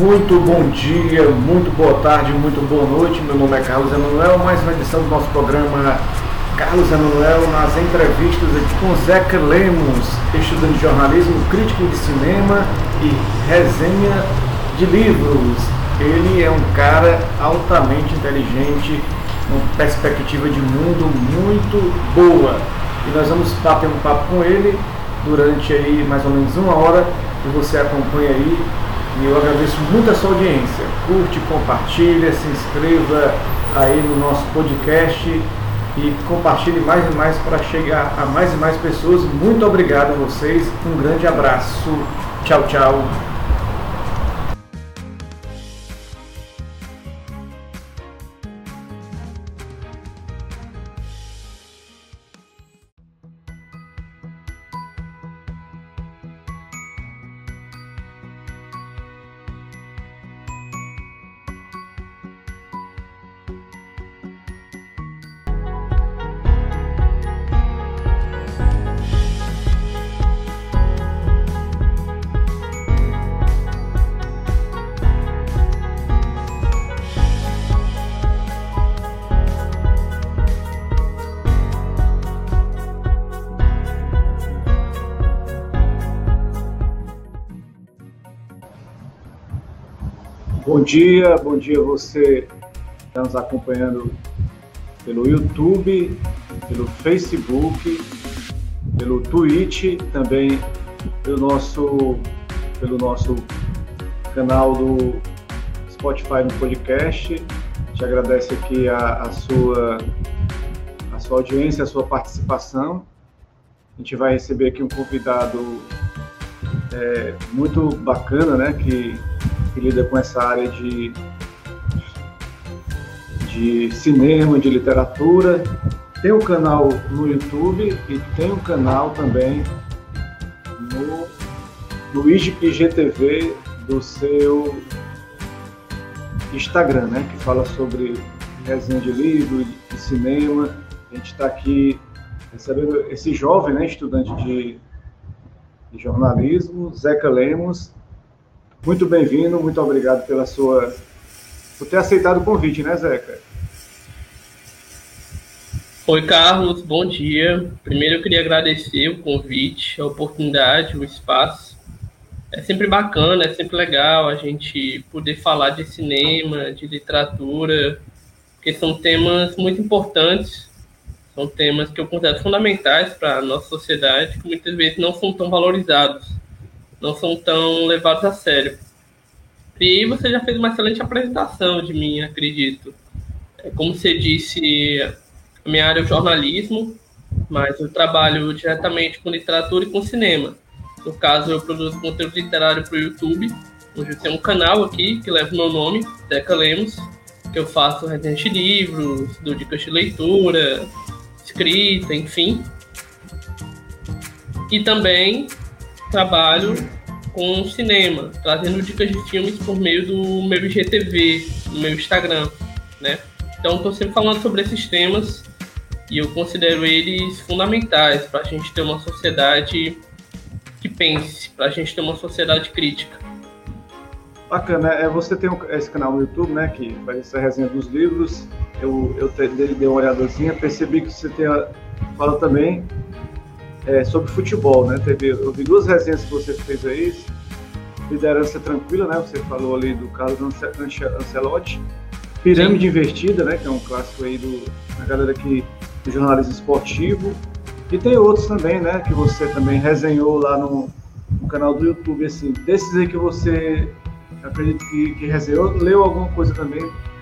Muito bom dia, muito boa tarde, muito boa noite. Meu nome é Carlos Emanuel, mais uma edição do nosso programa Carlos Emanuel nas entrevistas aqui com Zeca Lemos, estudante de jornalismo, crítico de cinema e resenha de livros. Ele é um cara altamente inteligente, uma perspectiva de mundo muito boa. E nós vamos bater um papo com ele durante aí mais ou menos uma hora e você acompanha aí. E eu agradeço muito a sua audiência. Curte, compartilha, se inscreva aí no nosso podcast e compartilhe mais e mais para chegar a mais e mais pessoas. Muito obrigado a vocês. Um grande abraço. Tchau, tchau. Dia, bom dia você que está nos acompanhando pelo YouTube, pelo Facebook, pelo Twitch, também pelo nosso, pelo nosso canal do Spotify no podcast. Te agradece aqui a, a, sua, a sua audiência, a sua participação. A gente vai receber aqui um convidado é, muito bacana, né? Que que lida com essa área de, de cinema, de literatura. Tem um canal no YouTube e tem um canal também no, no IGTV do seu Instagram, né? Que fala sobre resenha de livro, de cinema. A gente está aqui recebendo esse jovem, né, estudante de, de jornalismo, Zeca Lemos, muito bem-vindo, muito obrigado pela sua por ter aceitado o convite, né, Zeca? Oi, Carlos, bom dia. Primeiro eu queria agradecer o convite, a oportunidade, o espaço. É sempre bacana, é sempre legal a gente poder falar de cinema, de literatura, porque são temas muito importantes, são temas que eu considero fundamentais para a nossa sociedade, que muitas vezes não são tão valorizados não são tão levados a sério. E você já fez uma excelente apresentação de mim, acredito. É, como você disse, a minha área é o jornalismo, mas eu trabalho diretamente com literatura e com cinema. No caso, eu produzo conteúdo literário para o YouTube, onde eu tenho um canal aqui que leva o meu nome, Deca Lemos, que eu faço resenha de livros, dou dicas de leitura, escrita, enfim. E também trabalho com cinema, trazendo dicas de filmes por meio do meu IGTV, no meu Instagram, né? Então, estou sempre falando sobre esses temas e eu considero eles fundamentais para a gente ter uma sociedade que pense, para a gente ter uma sociedade crítica. Bacana, é, você tem esse canal no YouTube, né, que faz essa resenha dos livros. Eu, eu dei uma olhadazinha, percebi que você tem, fala também é, sobre futebol, né? Teve, eu vi duas resenhas que você fez aí, liderança tranquila, né? Você falou ali do Carlos Ancelotti, pirâmide Sim. invertida, né? Que é um clássico aí do da galera que do jornalismo esportivo. E tem outros também, né? Que você também resenhou lá no, no canal do YouTube, assim. Desses aí que você acredito que, que resenhou, leu alguma coisa também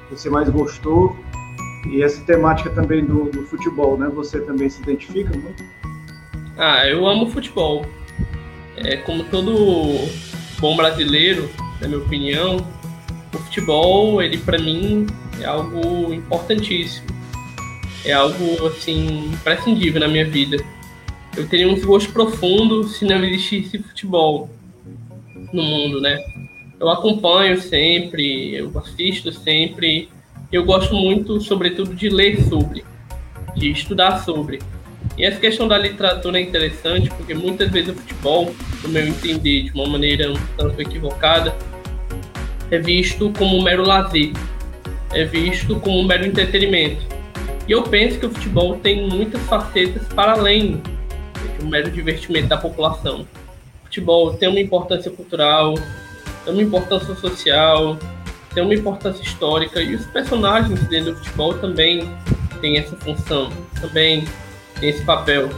que você mais gostou? E essa temática também do, do futebol, né? Você também se identifica muito? Ah, eu amo futebol. É, como todo bom brasileiro, na minha opinião, o futebol, ele para mim é algo importantíssimo. É algo assim imprescindível na minha vida. Eu teria um desgosto profundo se não existisse futebol no mundo, né? Eu acompanho sempre, eu assisto sempre. Eu gosto muito, sobretudo, de ler sobre, de estudar sobre. E essa questão da literatura é interessante porque muitas vezes o futebol, no meu entender, de uma maneira um tanto equivocada, é visto como um mero lazer, é visto como um mero entretenimento. E eu penso que o futebol tem muitas facetas para além de um mero divertimento da população. O futebol tem uma importância cultural, tem uma importância social, tem uma importância histórica e os personagens dentro do futebol também têm essa função, também esse papel.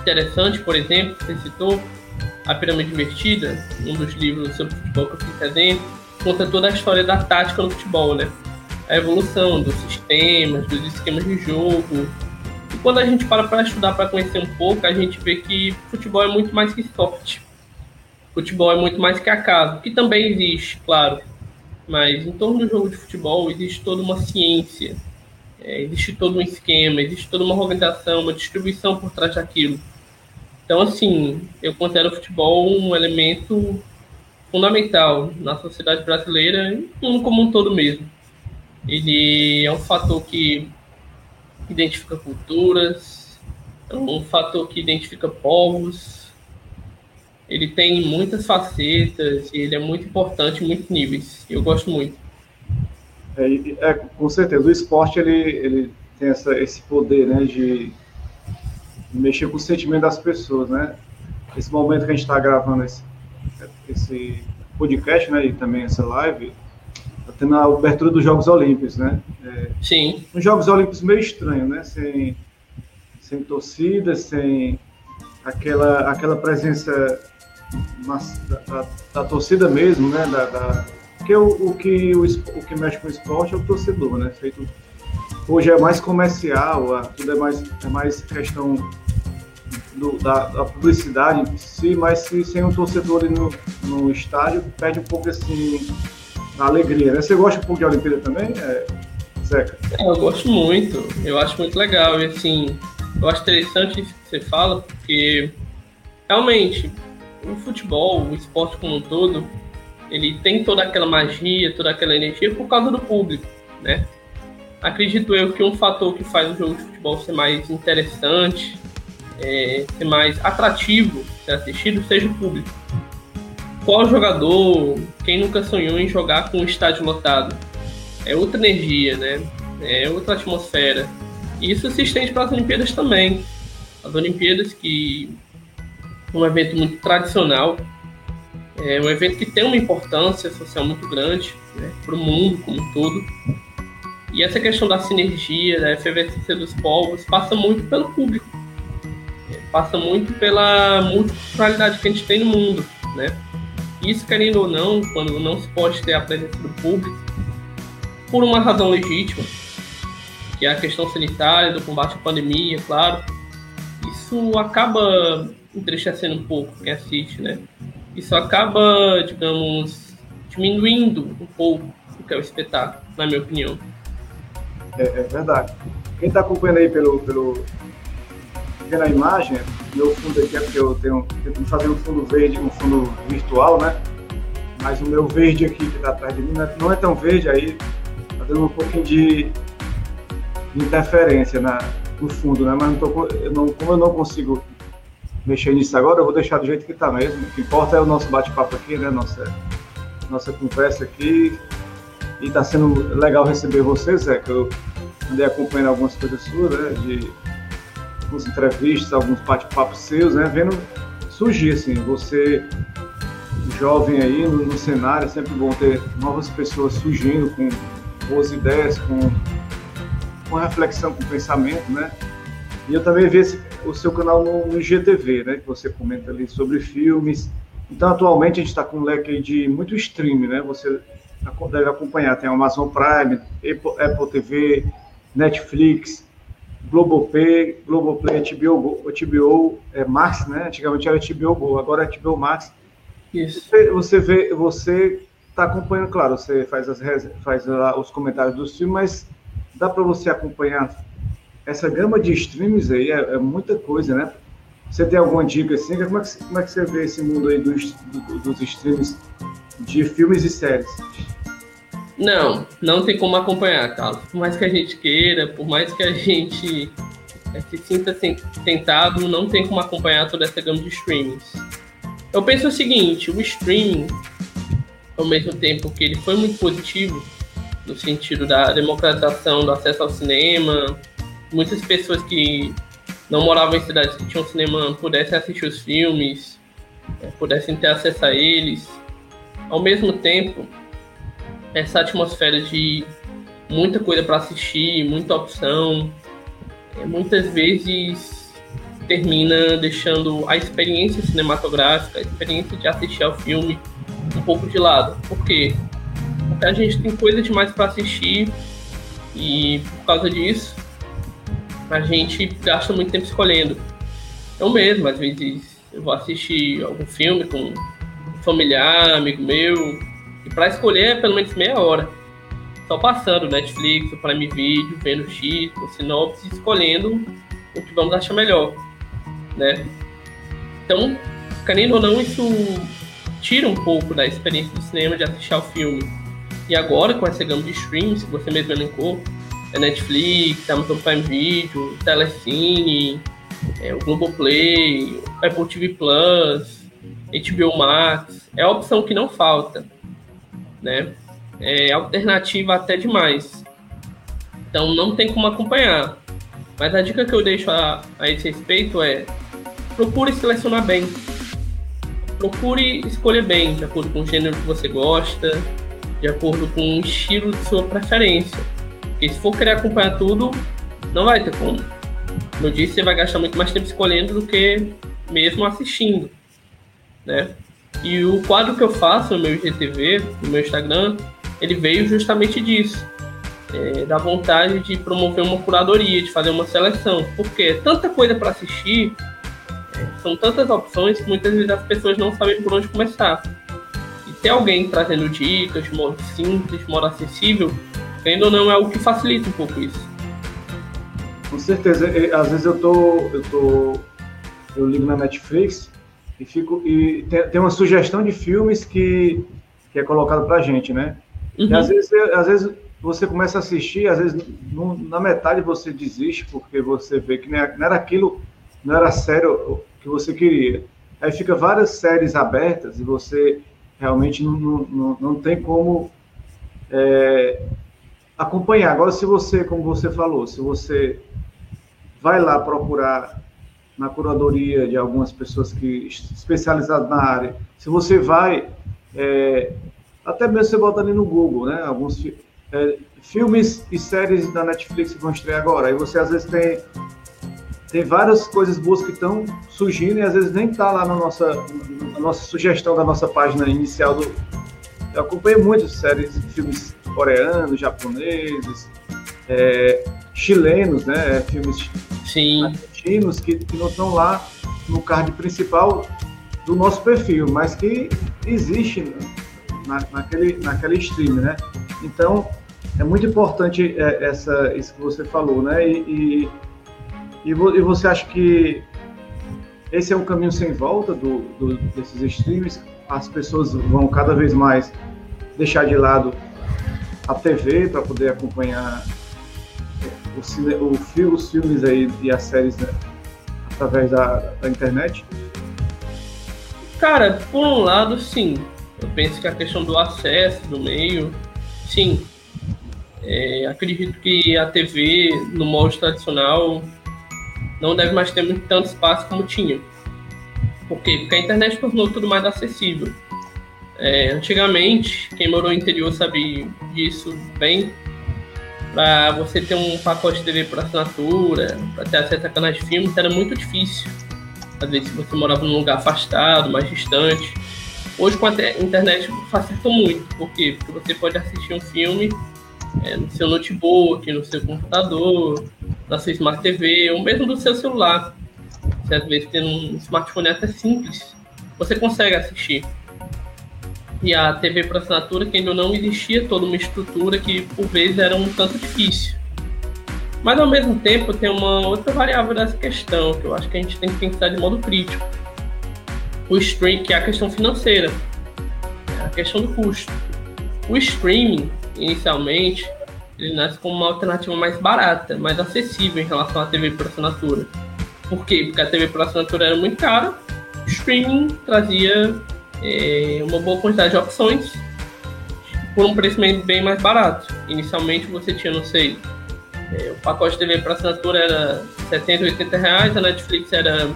Interessante, por exemplo, você citou a Pirâmide Invertida, um dos livros sobre futebol que eu fiz dentro, conta toda a história da tática no futebol, né? A evolução dos sistemas, dos esquemas de jogo. E quando a gente para para estudar, para conhecer um pouco, a gente vê que futebol é muito mais que sorte. Futebol é muito mais que acaso, que também existe, claro. Mas em torno do jogo de futebol existe toda uma ciência, é, existe todo um esquema, existe toda uma organização, uma distribuição por trás daquilo. Então, assim, eu considero o futebol um elemento fundamental na sociedade brasileira e como um todo mesmo. Ele é um fator que identifica culturas, é um fator que identifica povos. Ele tem muitas facetas e ele é muito importante em muitos níveis. Eu gosto muito. É, é, com certeza, o esporte ele, ele tem essa, esse poder né, de mexer com o sentimento das pessoas, né? Esse momento que a gente está gravando esse, esse podcast, né, e também essa live, tá tendo a abertura dos Jogos Olímpicos, né? É, Sim. Uns Jogos Olímpicos meio estranho, né? Sem, sem torcida, sem aquela, aquela presença da, da, da torcida mesmo, né? Da, da porque o, o, que, o, o que mexe com o esporte é o torcedor, né? Feito, hoje é mais comercial, tudo é mais, é mais questão do, da, da, publicidade em si, mas se, sem um torcedor ali no, no estádio, perde um pouco assim a alegria. Né? Você gosta um pouco de Olimpíada também, é, Zeca? É, eu gosto muito, eu acho muito legal. E assim, eu acho interessante isso que você fala, porque realmente o futebol, o esporte como um todo, ele tem toda aquela magia, toda aquela energia por causa do público, né? Acredito eu que um fator que faz o jogo de futebol ser mais interessante, é, ser mais atrativo ser assistido seja o público. Qual jogador, quem nunca sonhou em jogar com um estádio lotado? É outra energia, né? É outra atmosfera. E isso se estende para as Olimpíadas também. As Olimpíadas que um evento muito tradicional, é um evento que tem uma importância social muito grande né, para o mundo como um todo. E essa questão da sinergia, da efervescência dos povos, passa muito pelo público passa muito pela multiculturalidade que a gente tem no mundo, né? Isso, querendo ou não, quando não se pode ter a presença do público, por uma razão legítima, que é a questão sanitária, do combate à pandemia, claro, isso acaba entristecendo um pouco quem assiste, né? Isso acaba, digamos, diminuindo um pouco o que é o espetáculo, na minha opinião. É, é verdade. Quem está acompanhando aí pelo, pelo, vendo a imagem, meu fundo aqui é porque eu tenho tento fazer um fundo verde, um fundo virtual, né? Mas o meu verde aqui que está atrás de mim não é tão verde, aí tá dando um pouquinho de, interferência na, no fundo, né? Mas não tô, eu não, como eu não consigo mexer nisso agora, eu vou deixar do jeito que está mesmo. O que importa é o nosso bate-papo aqui, né? Nossa, nossa conversa aqui. E está sendo legal receber vocês, é que eu andei acompanhando algumas coisas suas, né? De algumas entrevistas, alguns bate-papos seus, né? Vendo surgir, assim, você jovem aí no, no, cenário, é sempre bom ter novas pessoas surgindo com boas ideias, com, com reflexão, com pensamento, né? E eu também vi esse, o seu canal no, no IGTV, né? Que você comenta ali sobre filmes. Então, atualmente, a gente está com um leque de muito stream, né? Você deve acompanhar, tem a Amazon Prime, Apple, Apple TV, Netflix, Globoplay, Globoplay, HBO, HBO é, Max, né? Antigamente era HBO Go, agora é HBO Max. Isso. Você, você vê, você está acompanhando, claro, você faz, as, faz os comentários dos filmes, mas dá para você acompanhar essa gama de streams aí, é, é, muita coisa, né? Você tem alguma dica assim? Como é que, como é que você vê esse mundo aí dos, dos streams de filmes e séries? Não, não tem como acompanhar, Carlos. Por mais que a gente queira, por mais que a gente é, se sinta tentado, não tem como acompanhar toda essa gama de streamings. Eu penso o seguinte, o streaming, ao mesmo tempo que ele foi muito positivo no sentido da democratização do acesso ao cinema, muitas pessoas que não moravam em cidades que tinham cinema pudessem assistir os filmes, é, pudessem ter acesso a eles. Ao mesmo tempo, essa atmosfera de muita coisa para assistir, muita opção, é, muitas vezes termina deixando a experiência cinematográfica, a experiência de assistir ao filme um pouco de lado. Por quê? Porque a gente tem coisa demais para assistir e por causa disso a gente gasta muito tempo escolhendo. Eu mesmo, às vezes, eu vou assistir algum filme com um familiar, amigo meu, e para escolher é pelo menos meia hora. Só passando Netflix, o Prime Video, vendo X, o sinopse, escolhendo o que vamos achar melhor, né? Então, querendo ou não, isso tira um pouco da experiência do cinema de assistir ao filme. E agora, com essa gama de streams que você mesmo elencou, é Netflix, Amazon Prime Video, Telecine, é, o Globoplay, Apple TV Plus, HBO Max. É a opção que não falta, né? É alternativa até demais. Então não tem como acompanhar. Mas a dica que eu deixo a, a esse respeito é procure selecionar bem. Procure escolher bem, de acordo com o gênero que você gosta, de acordo com o estilo de sua preferência porque se for querer acompanhar tudo, não vai ter como. Eu disse, você vai gastar muito mais tempo escolhendo do que mesmo assistindo, né? E o quadro que eu faço no meu IGTV, no meu Instagram, ele veio justamente disso. É, da vontade de promover uma curadoria, de fazer uma seleção. Porque é tanta coisa para assistir, são tantas opções que muitas vezes as pessoas não sabem por onde começar. E ter alguém trazendo dicas de modo simples, de modo acessível, Ainda ou não, é algo que facilita um pouco isso. Com certeza. Às vezes eu tô, eu tô, eu ligo na Netflix e fico e tem, tem uma sugestão de filmes que, que é colocado pra gente, né? Uhum. E às vezes, às vezes você começa a assistir, às vezes no, na metade você desiste porque você vê que não era aquilo, não era sério que você queria. Aí fica várias séries abertas e você realmente não, não, não tem como é, acompanhar. Agora, se você, como você falou, se você vai lá procurar na curadoria de algumas pessoas que especializadas na área, se você vai, é, até mesmo você bota ali no Google, né? Alguns é, filmes e séries da Netflix que vão estrear agora. Aí você às vezes tem tem várias coisas boas que estão surgindo e às vezes nem está lá na nossa, na nossa sugestão da nossa página inicial do. Eu acompanho muitas séries, filmes coreanos, japoneses, é, chilenos, né? Filmes Sim. argentinos que, que não estão lá no card principal do nosso perfil, mas que existe na, naquele, naquele stream, né? Então, é muito importante é, essa, isso que você falou, né? E, e, e, você acha que esse é um caminho sem volta do, do, desses streams? As pessoas vão cada vez mais deixar de lado a TV para poder acompanhar o, cine, o os filmes aí e as séries né, através da, da internet? Cara, por um lado, sim. Eu penso que a questão do acesso, do meio, sim. É, acredito que a TV, no molde tradicional, não deve mais ter muito tanto espaço como tinha. Por quê? Porque a internet tornou tudo mais acessível. É, antigamente, quem morou no interior sabe disso bem. Para você ter um pacote de TV por assinatura, para ter acesso a canais de filmes, era muito difícil. Às vezes você morava num lugar afastado, mais distante. Hoje com a internet facilitou muito. Por quê? Porque você pode assistir um filme é, no seu notebook, no seu computador, na sua Smart TV, ou mesmo no seu celular. Você às vezes tem um smartphone até simples, você consegue assistir e a TV por assinatura, que ainda não existia toda uma estrutura que por vezes era um tanto difícil. Mas ao mesmo tempo tem uma outra variável dessa questão que eu acho que a gente tem que pensar de modo crítico. O stream, que é a questão financeira, a questão do custo. O streaming, inicialmente, ele nasce como uma alternativa mais barata, mais acessível em relação à TV por assinatura. Por quê? Porque a TV por assinatura era muito cara, o streaming trazia é, uma boa quantidade de opções por um preço bem mais barato. Inicialmente você tinha, não sei, é, o pacote de TV para assinatura era 70, 80 reais, a Netflix era,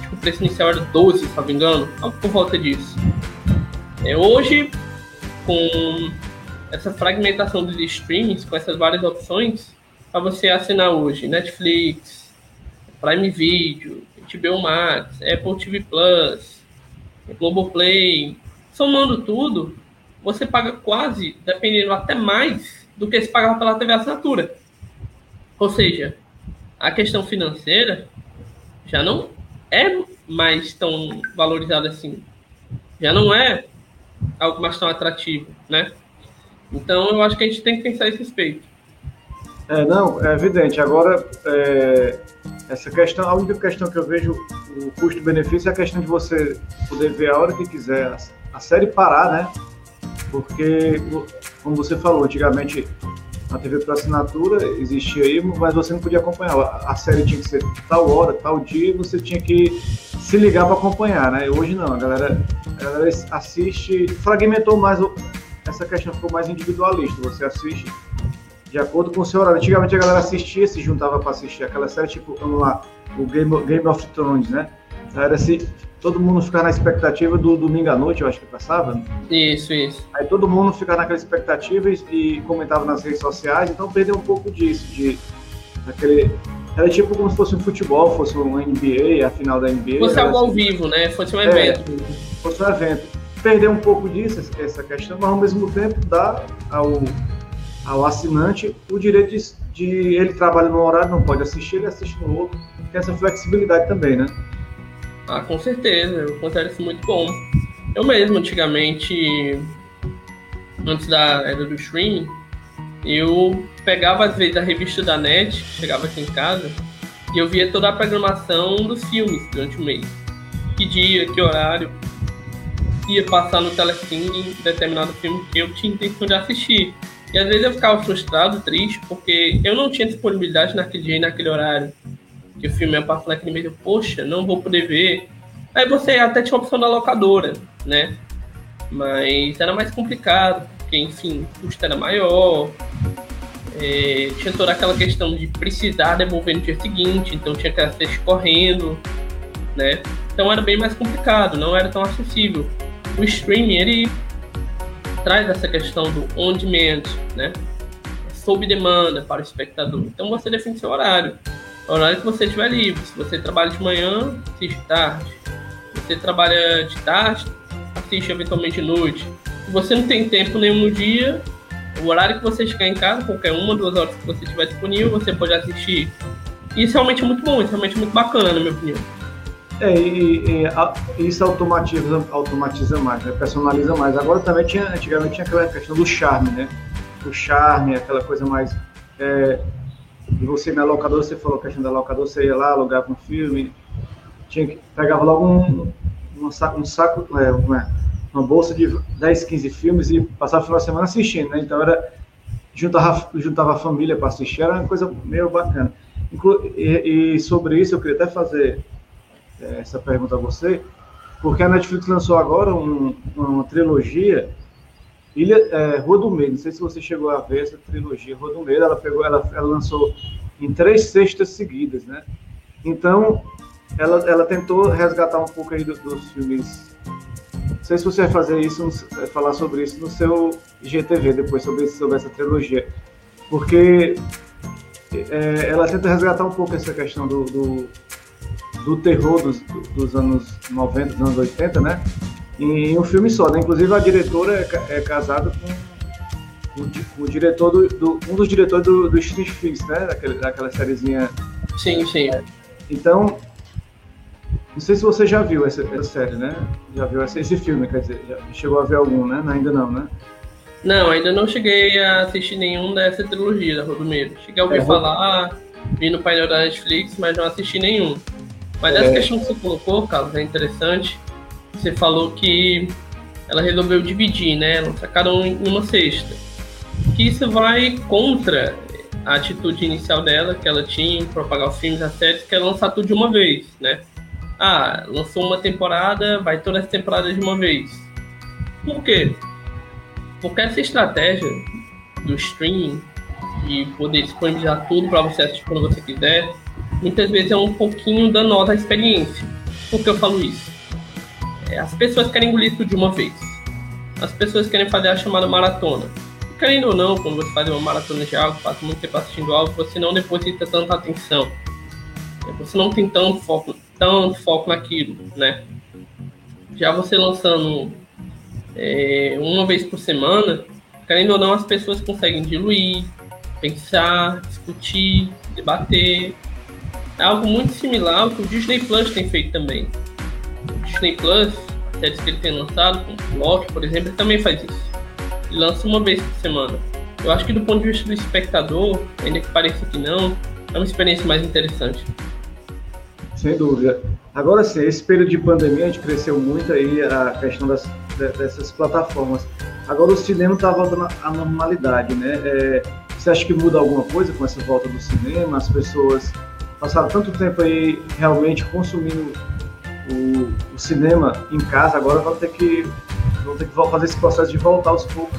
tipo, o preço inicial era 12, se não me engano, algo por volta disso. É, hoje, com essa fragmentação dos streamings, com essas várias opções, para você assinar hoje Netflix, Prime Video, HBO Max, Apple TV Plus, Globoplay, somando tudo, você paga quase, dependendo até mais do que se pagava pela TV assinatura. Ou seja, a questão financeira já não é mais tão valorizada assim. Já não é algo mais tão atrativo, né? Então eu acho que a gente tem que pensar esse respeito. É, não, é evidente. Agora, é, essa questão, a única questão que eu vejo, o custo-benefício, é a questão de você poder ver a hora que quiser a, a série parar, né? Porque, como você falou, antigamente a TV por assinatura existia aí, mas você não podia acompanhar. A série tinha que ser tal hora, tal dia, e você tinha que se ligar para acompanhar, né? Hoje não, a galera, a galera assiste, fragmentou mais, essa questão ficou mais individualista. Você assiste de acordo com o seu horário. Antigamente a galera assistia, se juntava para assistir aquela série, tipo, vamos lá, o Game, Game of Thrones, né? Era se todo mundo ficar na expectativa do domingo à noite, eu acho que passava. Isso, isso. Aí todo mundo ficava naquela expectativa e, e comentava nas redes sociais, então perdeu um pouco disso, de aquele era tipo como se fosse um futebol, fosse um NBA, a final da NBA. Fosse algo assim. ao vivo, né? Fosse um é, evento. É, fosse um evento. Perder um pouco disso, essa questão, mas ao mesmo tempo dá ao, ao assinante o direito de, de ele trabalha num horário, não pode assistir, ele assiste no outro. Tem essa flexibilidade também, né? Ah, com certeza, considero isso muito bom. Eu mesmo, antigamente, antes da era do streaming, eu pegava às vezes a revista da NET, chegava aqui em casa, e eu via toda a programação dos filmes durante o mês. Que dia, que horário, ia passar no telecine determinado filme que eu tinha intenção de assistir. E às vezes eu ficava frustrado, triste, porque eu não tinha disponibilidade naquele dia e naquele horário que o filme ia passar naquele eu, poxa, não vou poder ver. Aí você até tinha a opção da locadora, né? Mas era mais complicado, porque, enfim, o custo era maior. É, tinha toda aquela questão de precisar devolver no dia seguinte, então tinha que assistir correndo, né? Então era bem mais complicado, não era tão acessível. O streaming, ele traz essa questão do on demand, né? Sob demanda para o espectador. Então você define seu horário horário que você estiver livre. Se você trabalha de manhã, assiste tarde. Se você trabalha de tarde, assiste eventualmente de noite. Se você não tem tempo nenhum no dia, o horário que você chegar em casa, qualquer uma, duas horas que você tiver disponível, você pode assistir. Isso realmente é muito bom, isso é realmente muito bacana, na minha opinião. É, e, e a, isso automatiza, automatiza mais, né? personaliza mais. Agora também tinha, antigamente tinha aquela questão do charme, né? O charme, aquela coisa mais é, você na locadora, você falou questão da locadora, você ia lá, alugava um filme, tinha que, pegava logo um, um saco, um saco é, uma, uma, bolsa de 10, 15 filmes e passava o final de semana assistindo, né? Então era juntava, juntava a família para assistir, era uma coisa meio bacana. Inclu e, e, sobre isso eu queria até fazer é, essa pergunta a você, porque a Netflix lançou agora um, uma trilogia Ilha, é, Rua do Medo, não sei se você chegou a ver essa trilogia Rua do Medo, ela pegou, ela, ela lançou em três sextas seguidas, né? Então, ela, ela tentou resgatar um pouco aí dos, dos filmes. Não sei se você vai fazer isso, falar sobre isso no seu IGTV depois, sobre, sobre essa trilogia. Porque é, ela tenta resgatar um pouco essa questão do, do, do terror dos, dos anos 90, dos anos 80, né? em um filme só, né? Inclusive a diretora é, é casada com, com, o diretor do, do, um dos diretores do, do Stranger Things, né? Daquele, daquela sériezinha. Sim, sim. Então, não sei se você já viu essa, essa série, né? Já viu esse, esse filme, quer dizer, já chegou a ver algum, né? Ainda não, né? Não, ainda não cheguei a assistir nenhum dessa trilogia da Rua do Medo. Cheguei a ouvir é, falar, vi no painel da Netflix, mas não assisti nenhum. Mas essa é... questão que você colocou, Carlos, é interessante você falou que ela resolveu dividir, né? Lançar cada um em uma cesta. Que isso vai contra a atitude inicial dela, que ela tinha em propagar os filmes, as séries, que é lançar tudo de uma vez, né? Ah, lançou uma temporada, vai toda essa temporada de uma vez. Por quê? Porque essa estratégia do streaming de poder disponibilizar tudo para você assistir quando você quiser, muitas vezes é um pouquinho danosa a experiência. Por que eu falo isso? É, as pessoas querem engolir tudo de uma vez. As pessoas querem fazer a chamada maratona. E, querendo ou não, quando você faz uma maratona de algo, passa muito tempo assistindo algo, você não deposita tanta atenção. É, você não tem tanto foco, tanto foco naquilo, né? Já você lançando é, uma vez por semana, querendo ou não, as pessoas conseguem diluir, pensar, discutir, debater. É algo muito similar ao que o Disney Plus tem feito também. O Disney Plus, séries que ele tem lançado, como Loki, por exemplo, ele também faz isso. Ele lança uma vez por semana. Eu acho que do ponto de vista do espectador, ainda que pareça que não, é uma experiência mais interessante. Sem dúvida. Agora sim, esse período de pandemia a gente cresceu muito aí a questão das, dessas plataformas. Agora o cinema está voltando à normalidade, né? É, você acha que muda alguma coisa com essa volta do cinema? As pessoas passaram tanto tempo aí realmente consumindo o, o cinema em casa, agora vão ter que vão ter que fazer esse processo de voltar aos poucos,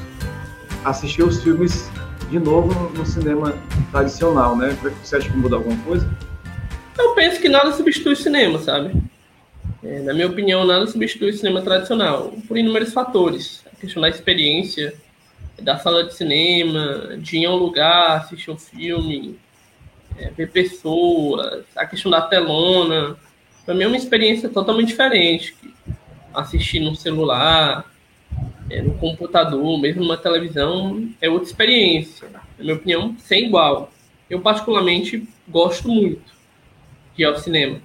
assistir os filmes de novo no, cinema tradicional, né? Você acha que muda alguma coisa? Eu penso que nada substitui o cinema, sabe? É, na minha opinião, nada substitui o cinema tradicional, por inúmeros fatores. A questão da experiência, da sala de cinema, de ir a um lugar, assistir um filme, é, ver pessoas, a questão da telona. Para mim é uma experiência totalmente diferente. Assistir no celular, é, no computador, mesmo numa televisão, é outra experiência. Na minha opinião, sem igual. Eu, particularmente, gosto muito de ir ao cinema.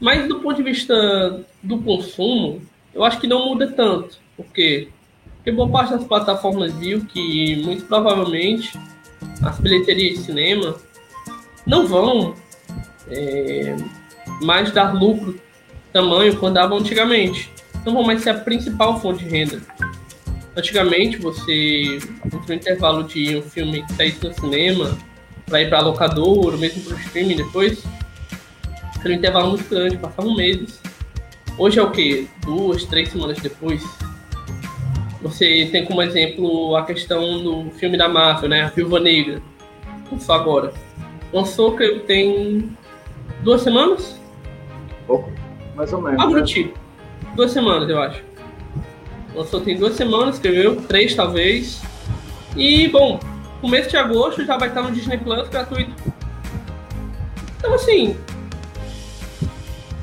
Mas do ponto de vista do consumo, eu acho que não muda tanto. Porque, porque boa parte das plataformas viu que, muito provavelmente, as bilheterias de cinema não vão é, mais dar lucro tamanho quando davam antigamente. Não vão mais ser a principal fonte de renda. Antigamente, você, entre o intervalo de um filme que saísse no cinema, para ir para locador, ou mesmo para o streaming depois, era um intervalo muito grande, passavam meses. Hoje é o que? Duas, três semanas depois. Você tem como exemplo a questão do filme da Marvel, né? A Viúva Negra. Só agora. Lançou que tem duas semanas? Pouco, mais ou menos. Algo né? tipo. Duas semanas, eu acho. Lançou tem duas semanas, escreveu, três talvez. E, bom, começo de agosto já vai estar no Disney Plus gratuito. Então, assim,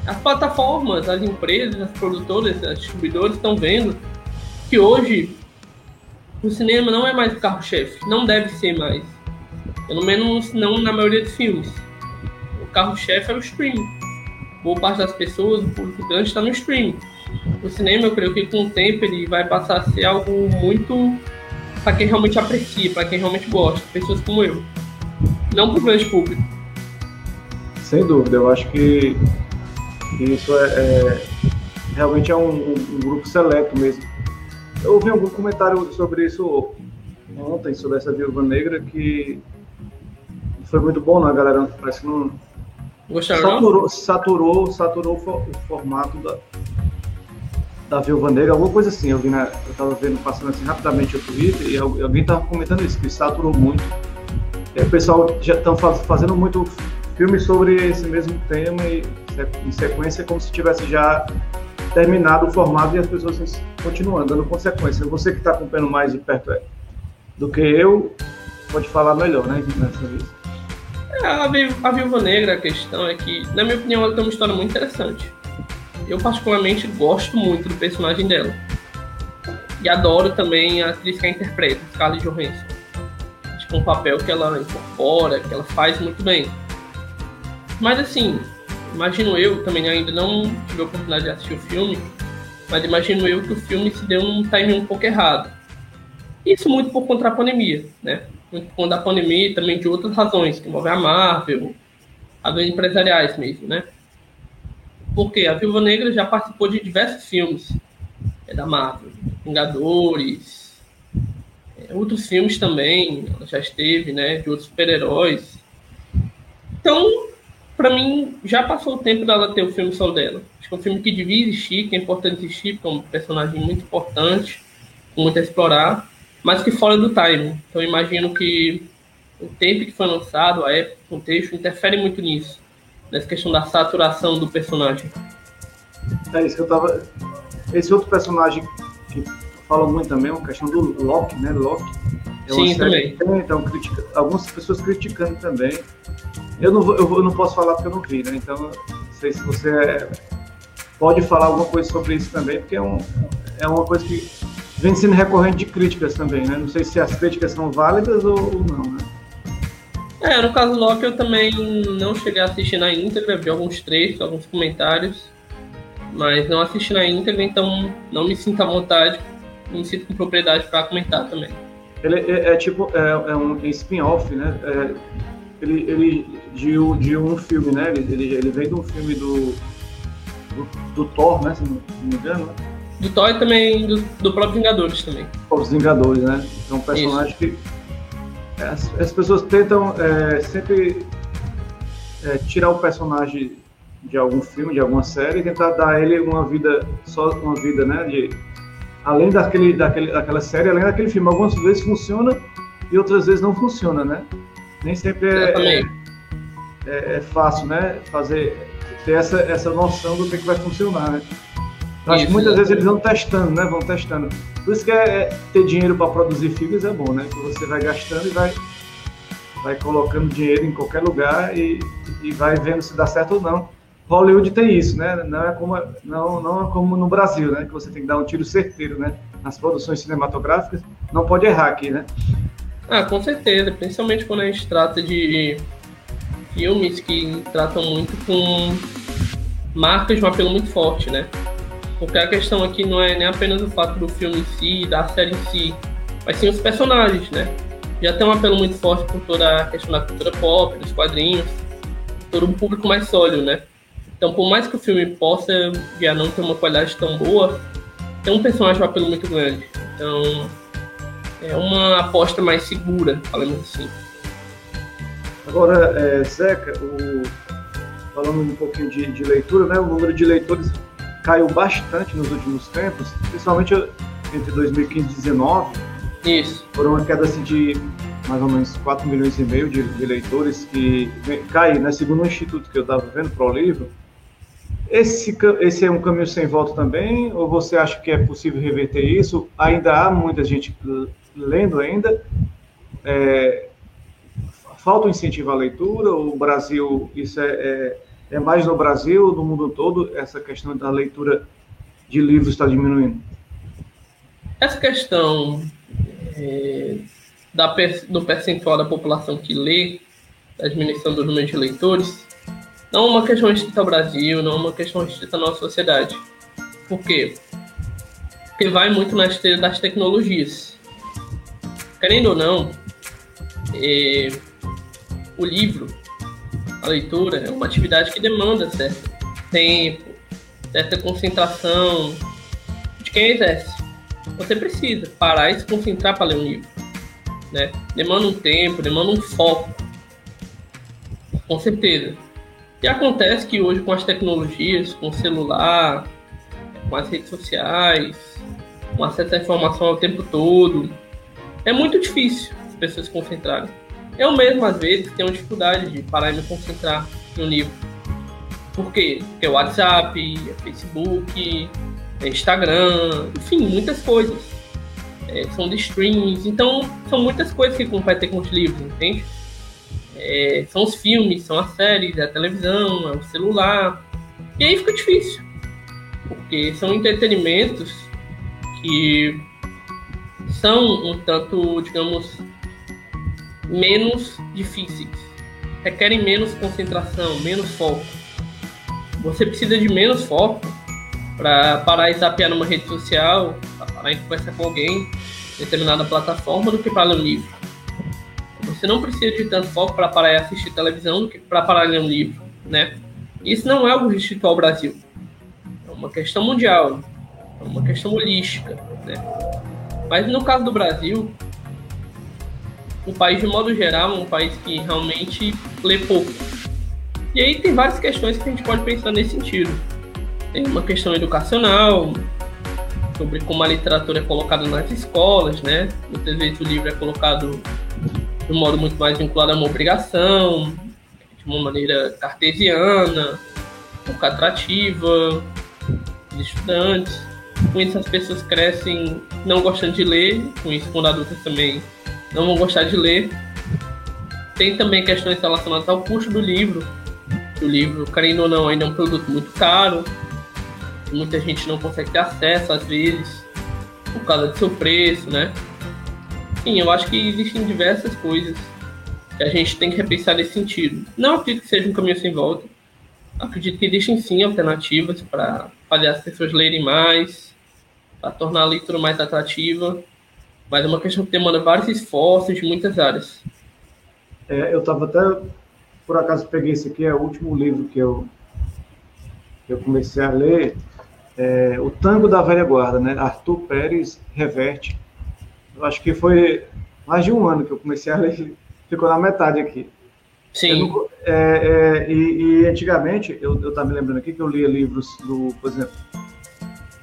as plataformas, as empresas, as produtoras, os distribuidores estão vendo que hoje o cinema não é mais o carro-chefe, não deve ser mais. Pelo menos não na maioria dos filmes. O carro-chefe é o streaming. Boa parte das pessoas, o público grande está no streaming. O cinema, eu creio que com o tempo ele vai passar a ser algo muito para quem realmente aprecia, para quem realmente gosta, pessoas como eu. Não para o grande público. Sem dúvida, eu acho que isso é, é realmente é um, um, grupo seleto mesmo. Eu ouvi algum comentário sobre isso ontem, sobre essa viúva negra, que foi muito bom, né, galera? Parece que não. Gostaram? Saturou, saturou, saturou o formato da, da Viúva Negra, alguma coisa assim. Eu, vi na, eu tava vendo, passando assim rapidamente o Twitter e alguém tava comentando isso, que saturou muito. E o pessoal já estão faz, fazendo muito filme sobre esse mesmo tema e em sequência como se tivesse já terminado o formato e as pessoas continuando, dando consequência. Você que está acompanhando mais de perto é, do que eu, pode falar melhor, né. É, a, a Viúva Negra, a questão é que, na minha opinião, ela tem uma história muito interessante. Eu, particularmente, gosto muito do personagem dela. E adoro também a atriz que a interpreta, Scarlett Johansson. Acho que é um papel que ela incorpora, que ela faz muito bem. Mas, assim, imagino eu, também ainda não tive a oportunidade de assistir o filme, mas imagino eu que o filme se deu num timing um pouco errado. Isso muito por conta da pandemia, né? Muito por conta da pandemia e também de outras razões, que envolvem a Marvel, razões empresariais mesmo, né? Porque a Viúva Negra já participou de diversos filmes é, da Marvel, Vingadores, é, outros filmes também, ela já esteve, né? De outros super-heróis. Então, para mim, já passou o tempo dela ter o filme solo dela. Acho que é um filme que devia existir, que é importante existir, porque é um personagem muito importante. muito a explorar, mas que fora do time. Então imagino que o tempo que foi lançado, a época, o contexto, interfere muito nisso, nessa questão da saturação do personagem. É isso que eu tava. Esse outro personagem que fala muito também, é uma questão do Loki, né? Loki. É Sim, também. Tem, então, critica, algumas pessoas criticando também. Eu não, vou, eu não posso falar porque eu não vi, né? Então, não sei se você é, pode falar alguma coisa sobre isso também, porque é, um, é uma coisa que vem sendo recorrente de críticas também, né? Não sei se as críticas são válidas ou, ou não, né? É, no caso do Loki eu também não cheguei a assistir na íntegra, vi alguns trechos, alguns comentários, mas não assisti na íntegra, então não me sinto à vontade, me sinto com propriedade para comentar também. Ele é, é tipo, é, é um spin-off, né? É, ele, ele de, de um filme, né? Ele, ele, ele vem de um filme do, do, do Thor, né? Se não, se não me engano, né? Do Thor e também do, do próprio Vingadores também. Os Vingadores, né? É um personagem Isso. que as, as, pessoas tentam é, sempre é, tirar o personagem de algum filme, de alguma série e tentar dar a ele uma vida só uma vida, né? De, além daquele, daquele, daquela série, além daquele filme. Algumas vezes funciona e outras vezes não funciona, né? Nem sempre é, é, é, é fácil, né? Fazer ter essa, essa noção do que, é que vai funcionar, né? Acho que muitas vezes eles vão testando, né? Vão testando. Por isso que é, é ter dinheiro para produzir filmes é bom, né? Que você vai gastando e vai, vai colocando dinheiro em qualquer lugar e, e vai vendo se dá certo ou não. Hollywood tem isso, né? Não é como não, não é como no Brasil, né? Que você tem que dar um tiro certeiro, né? Nas produções cinematográficas, não pode errar aqui, né? Ah, com certeza, principalmente quando a gente trata de filmes que tratam muito com marcas de um apelo muito forte, né? Porque a questão aqui não é nem apenas o fato do filme em si, da série em si, mas sim os personagens, né? Já tem um apelo muito forte por toda a questão da cultura pop, dos quadrinhos, todo um público mais sólido, né? Então, por mais que o filme possa já não ter uma qualidade tão boa, tem um personagem um apelo muito grande. Então, é uma aposta mais segura, falando assim. Agora, é, Zeca, o... falando um pouquinho de, de leitura, né? O número de leitores caiu bastante nos últimos tempos, principalmente entre 2015 e 2019. Isso. Foram uma queda assim, de mais ou menos 4 milhões e meio de, de leitores que caiu, né? Segundo o instituto que eu estava vendo para o livro. Esse, esse é um caminho sem volta também? Ou você acha que é possível reverter isso? Ainda há muita gente lendo ainda. É, falta um incentivo à leitura? O Brasil, isso é, é é mais no Brasil, no mundo todo, essa questão da leitura de livros está diminuindo? Essa questão é, da, do percentual da população que lê, da diminuição do número de leitores, não é uma questão restrita ao Brasil, não é uma questão restrita à nossa sociedade. Por quê? Porque vai muito na esteira das tecnologias. Querendo ou não, é, o livro a leitura é uma atividade que demanda certo tempo, certa concentração de quem exerce. Você precisa parar e se concentrar para ler um livro. Né? Demanda um tempo, demanda um foco. Com certeza. E acontece que hoje com as tecnologias, com o celular, com as redes sociais, com acesso à informação ao tempo todo, é muito difícil as pessoas se concentrarem. Eu mesmo, às vezes, tenho dificuldade de parar e me concentrar no livro. Por quê? Porque é WhatsApp, é Facebook, é Instagram, enfim, muitas coisas. É, são de streams, então são muitas coisas que competem com os livros, entende? É, são os filmes, são as séries, é a televisão, é o celular. E aí fica difícil. Porque são entretenimentos que são um tanto, digamos, menos difíceis, requerem menos concentração, menos foco. Você precisa de menos foco para parar e zapear numa rede social, para parar e conversar com alguém em determinada plataforma do que para ler um livro. Você não precisa de tanto foco para parar e assistir televisão do que para parar ler um livro, né? Isso não é algo restrito ao Brasil. É uma questão mundial, é uma questão holística, né? Mas no caso do Brasil, o país, de modo geral, é um país que realmente lê pouco. E aí tem várias questões que a gente pode pensar nesse sentido. Tem uma questão educacional, sobre como a literatura é colocada nas escolas, né? Muitas vezes o livro é colocado de um modo muito mais vinculado a uma obrigação, de uma maneira cartesiana, pouco atrativa, de estudantes. Com isso as pessoas crescem não gostando de ler, com isso quando adultas também não vão gostar de ler. Tem também questões relacionadas ao custo do livro. O livro, querendo ou não, ainda é um produto muito caro. Muita gente não consegue ter acesso às vezes por causa do seu preço, né? Sim, eu acho que existem diversas coisas que a gente tem que repensar nesse sentido. Não acredito que seja um caminho sem volta. Acredito que existem sim alternativas para fazer as pessoas lerem mais, para tornar a leitura mais atrativa, mas é uma questão que demanda vários esforços de muitas áreas. É, eu estava até, por acaso, peguei esse aqui, é o último livro que eu, que eu comecei a ler, é, O Tango da Velha Guarda, né? Arthur Pérez Reverte. Eu acho que foi mais de um ano que eu comecei a ler, ficou na metade aqui. Sim. Não, é, é, e, e, antigamente, eu estava me lembrando aqui que eu lia livros do, por exemplo,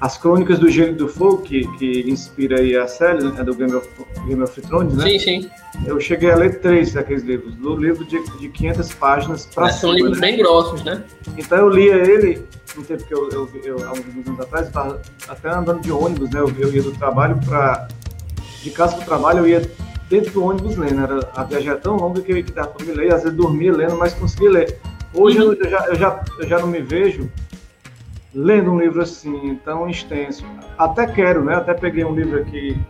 As Crônicas do Gênio do Fogo, que, que inspira aí a série né, do Game of, Game of Thrones, né? Sim, sim. Eu cheguei a ler três daqueles livros, do livro de, de 500 páginas para é, São livros né? bem grossos, né? Então eu lia ele, no tempo que eu, eu, eu há uns anos atrás, até andando de ônibus, né? Eu, eu ia do trabalho para de casa para o trabalho, eu ia dentro do ônibus lendo. Era, a viagem era tão longa que eu ia que dava para me ler, às vezes dormia lendo, mas conseguia ler. Hoje uhum. eu, já, eu, já, eu já não me vejo lendo um livro assim, tão extenso. Até quero, né? Até peguei um livro aqui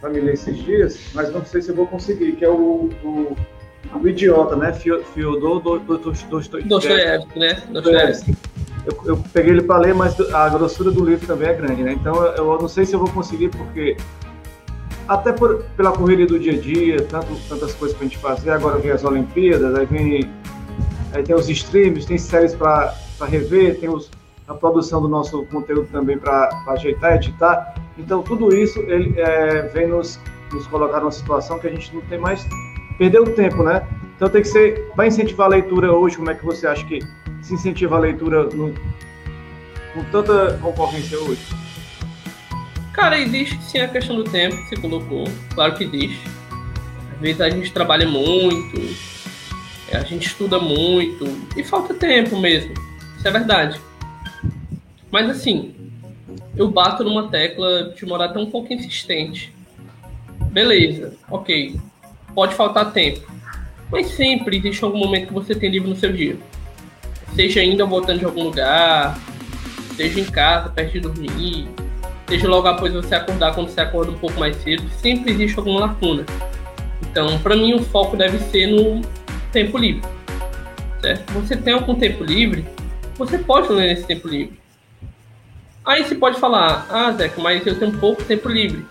para me ler esses dias, mas não sei se eu vou conseguir, que é o, o, o Idiota, né? Fyodor Dostoiévski, né? Dostoiévski. Eu, eu, peguei ele para ler, mas a grossura do livro também é grande, né? Então eu, eu não sei se eu vou conseguir, porque até por, pela correria do dia a dia, tanto, tantas coisas para a gente fazer, agora vem as Olimpíadas, aí vem aí tem os streams, tem séries para rever, tem os, a produção do nosso conteúdo também para ajeitar, editar. Então tudo isso ele é, vem nos, nos colocar numa situação que a gente não tem mais perdeu tempo, né? Então tem que ser, vai incentivar a leitura hoje, como é que você acha que se incentiva a leitura no, com tanta concorrência hoje? Cara, existe sim a questão do tempo que você colocou. Claro que existe. Às vezes a gente trabalha muito, é, a gente estuda muito e falta tempo mesmo. Isso é verdade. Mas assim, eu bato numa tecla de morar um pouco insistente. Beleza, ok. Pode faltar tempo. Mas sempre existe algum momento que você tem livre no seu dia. Seja ainda voltando de algum lugar, seja em casa, perto de dormir, seja logo após você acordar, quando você acorda um pouco mais cedo, sempre existe alguma lacuna. Então, para mim, o foco deve ser no tempo livre. Certo? Você tem algum tempo livre, você pode ler nesse tempo livre. Aí você pode falar, ah, Zeca, mas eu tenho pouco tempo livre.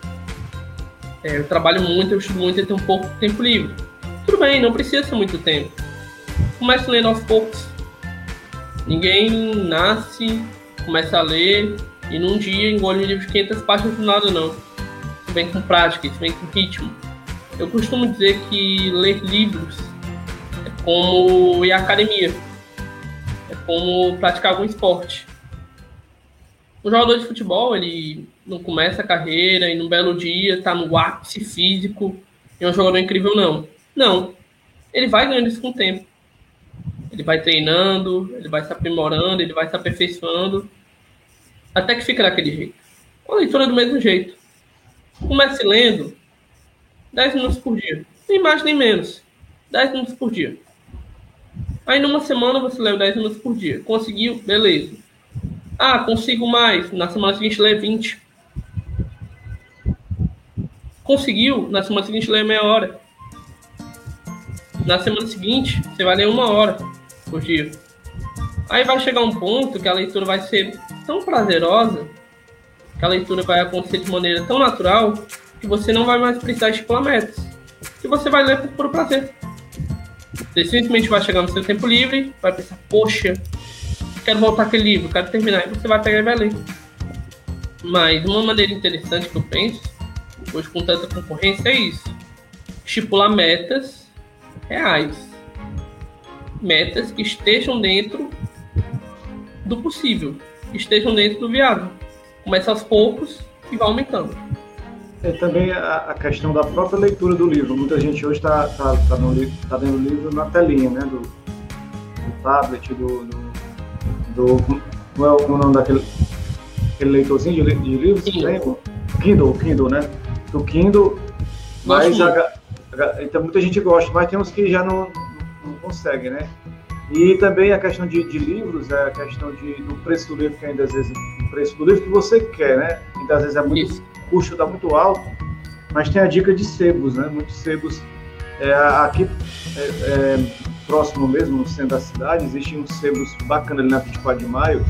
É, eu trabalho muito, eu estudo muito, eu tenho pouco tempo livre. Tudo bem, não precisa ser muito tempo. Comece lendo aos poucos. Ninguém nasce, começa a ler, e num dia engole um livro de 500 páginas do nada, não. Isso vem com prática, isso vem com ritmo. Eu costumo dizer que ler livros é como ir à academia. É como praticar algum esporte. O jogador de futebol, ele não começa a carreira e num belo dia está no ápice físico e é um jogador incrível, não. Não. Ele vai ganhando isso com o tempo. Ele vai treinando, ele vai se aprimorando, ele vai se aperfeiçoando até que fica daquele jeito. A leitura é do mesmo jeito. Comece lendo 10 minutos por dia. Nem mais nem menos. 10 minutos por dia. Aí numa semana você leu 10 minutos por dia. Conseguiu? Beleza. Ah, consigo mais. Na semana seguinte lê 20. Conseguiu? Na semana seguinte lê meia hora. Na semana seguinte, você vai ler uma hora por dia. Aí vai chegar um ponto que a leitura vai ser tão prazerosa, que a leitura vai acontecer de maneira tão natural, que você não vai mais precisar estipular metas. Que você vai ler por puro prazer. Você simplesmente vai chegar no seu tempo livre, vai pensar, poxa, quero voltar aquele livro, quero terminar, e você vai pegar e vai ler. Mas uma maneira interessante que eu penso, hoje com tanta concorrência, é isso. Estipular metas reais. Metas que estejam dentro do possível estejam dentro do viável. Começa aos poucos, e vai aumentando. É também a, a, questão da própria leitura do livro. Muita gente hoje está tá, tá, tá lendo o livro na telinha, né? Do, do tablet, do, do, do. Como é o nome daquele aquele leitorzinho de, de livros? Kindle. Kindle, Kindle, né? Do Kindle. Mas a, a, então, muita gente gosta, mas tem uns que já não, não conseguem, né? E também a questão de, de, livros, é a questão de, do preço do livro, que ainda às vezes o preço do livro que você quer, né? Ainda às vezes é muito, Isso. o custo está muito alto, mas tem a dica de sebos, né? Muitos sebos. É, aqui, é, é, próximo mesmo, no centro da cidade, existem uns sebos bacanas ali na 24 de maio,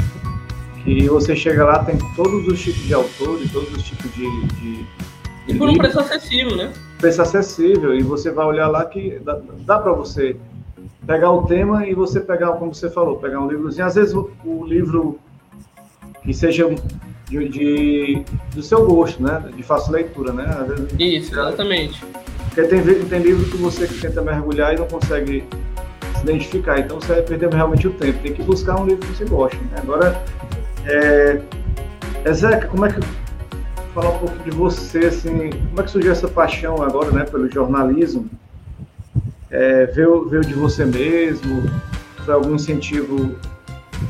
que você chega lá, tem todos os tipos de autores, todos os tipos de. de e por um preço acessível, né? Preço acessível, e você vai olhar lá que dá, dá para você pegar o tema e você pegar, como você falou, pegar um livrozinho. Às vezes o, o livro que seja de, de, do seu gosto, né? De fácil leitura, né? Vezes, Isso, exatamente. Porque tem, tem livro que você tenta mergulhar e não consegue se identificar. Então você vai perder realmente o tempo. Tem que buscar um livro que você gosta. Né? Agora, é, Ezeca, como é que falar um pouco de você, assim, como é que surgiu essa paixão agora, né, pelo jornalismo? É, veio, veio de você mesmo? Foi algum incentivo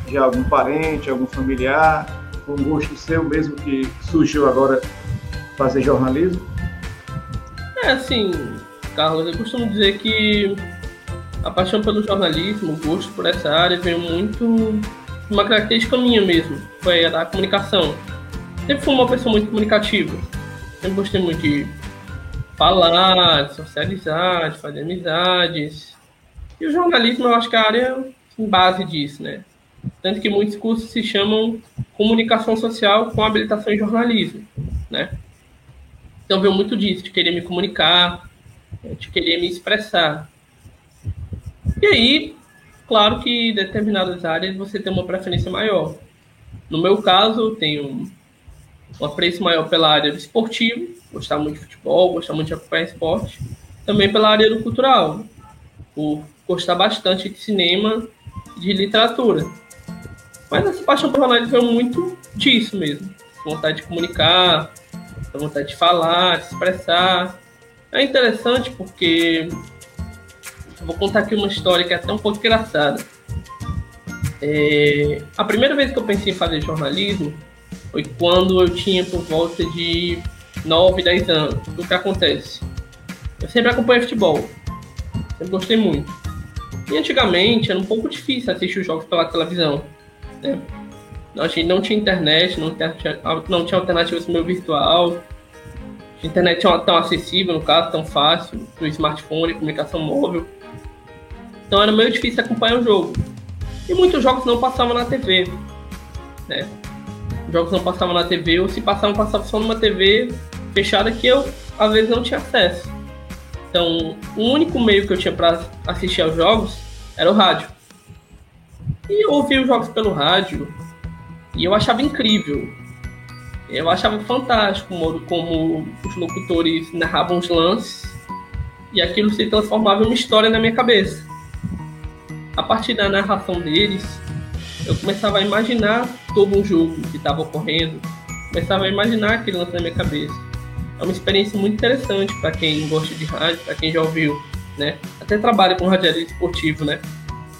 de algum parente, algum familiar? Foi um gosto seu mesmo que surgiu agora fazer jornalismo? É assim, Carlos, eu costumo dizer que a paixão pelo jornalismo, o gosto por essa área veio muito uma característica minha mesmo, foi a da comunicação. Sempre fui uma pessoa muito comunicativa. Sempre gostei muito de falar, de socializar, de fazer amizades. E o jornalismo, eu acho que é a área em base disso, né? Tanto que muitos cursos se chamam comunicação social com habilitação em jornalismo, né? Então veio muito disso, de querer me comunicar, de querer me expressar. E aí, claro que em determinadas áreas você tem uma preferência maior. No meu caso, eu tenho um apreço maior pela área do esportivo, gostar muito de futebol, gostar muito de acompanhar esporte, também pela área do cultural, por gostar bastante de cinema, de literatura. Mas essa paixão por jornalismo é muito disso mesmo, vontade de comunicar, vontade de falar, de expressar. É interessante porque Vou contar aqui uma história que é até um pouco engraçada. É, a primeira vez que eu pensei em fazer jornalismo foi quando eu tinha por volta de 9, 10 anos. O que acontece? Eu sempre acompanho futebol. Sempre gostei muito. E antigamente era um pouco difícil assistir os jogos pela televisão. Né? A gente não tinha internet, não tinha, não tinha alternativas no meu virtual. A internet não tão acessível, no caso, tão fácil, no smartphone, comunicação móvel. Então era meio difícil acompanhar o jogo. E muitos jogos não passavam na TV. Né? Jogos não passavam na TV, ou se passavam, passavam só numa TV fechada que eu, às vezes, não tinha acesso. Então, o único meio que eu tinha para assistir aos jogos era o rádio. E eu ouvia os jogos pelo rádio e eu achava incrível. Eu achava fantástico o modo como os locutores narravam os lances e aquilo se transformava em uma história na minha cabeça a partir da narração deles, eu começava a imaginar todo um jogo que estava ocorrendo, começava a imaginar aquele lance na minha cabeça. É uma experiência muito interessante para quem gosta de rádio, para quem já ouviu, né? Até trabalha com radialismo esportivo, né?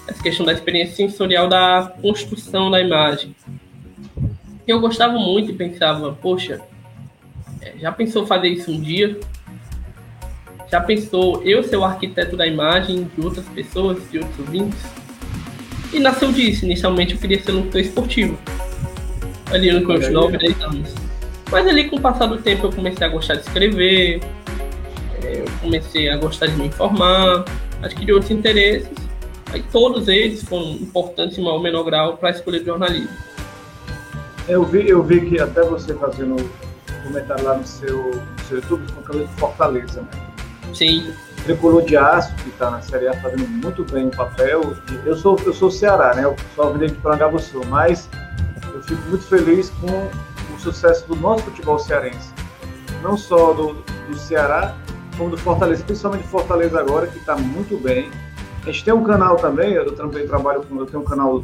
Essa questão da experiência sensorial da construção da imagem. Eu gostava muito e pensava, poxa, é, já pensou fazer isso um dia? Já pensou eu ser o arquiteto da imagem de outras pessoas, de outros ouvintes? E nasceu disso. Inicialmente eu queria ser locutor esportivo. Ali no Coach 9, 10 anos. Mas ali com o passar do tempo eu comecei a gostar de escrever, é, eu comecei a gostar de me informar, adquirir outros interesses. Aí todos eles foram importantes em maior ou menor grau para escolher jornalismo. Eu vi, eu vi que até você fazendo comentário lá no seu, no seu YouTube com o cabelo de Fortaleza, né? Sim. Tricolor de Aço, que está na Série A fazendo muito bem o papel. Eu sou, eu sou Ceará, né? Eu sou de Parangabuçu, mas eu fico muito feliz com o sucesso do nosso futebol cearense. Não só do, do Ceará, como do Fortaleza, principalmente Fortaleza agora, que está muito bem. A gente tem um canal também, eu também trabalho com, eu tenho um canal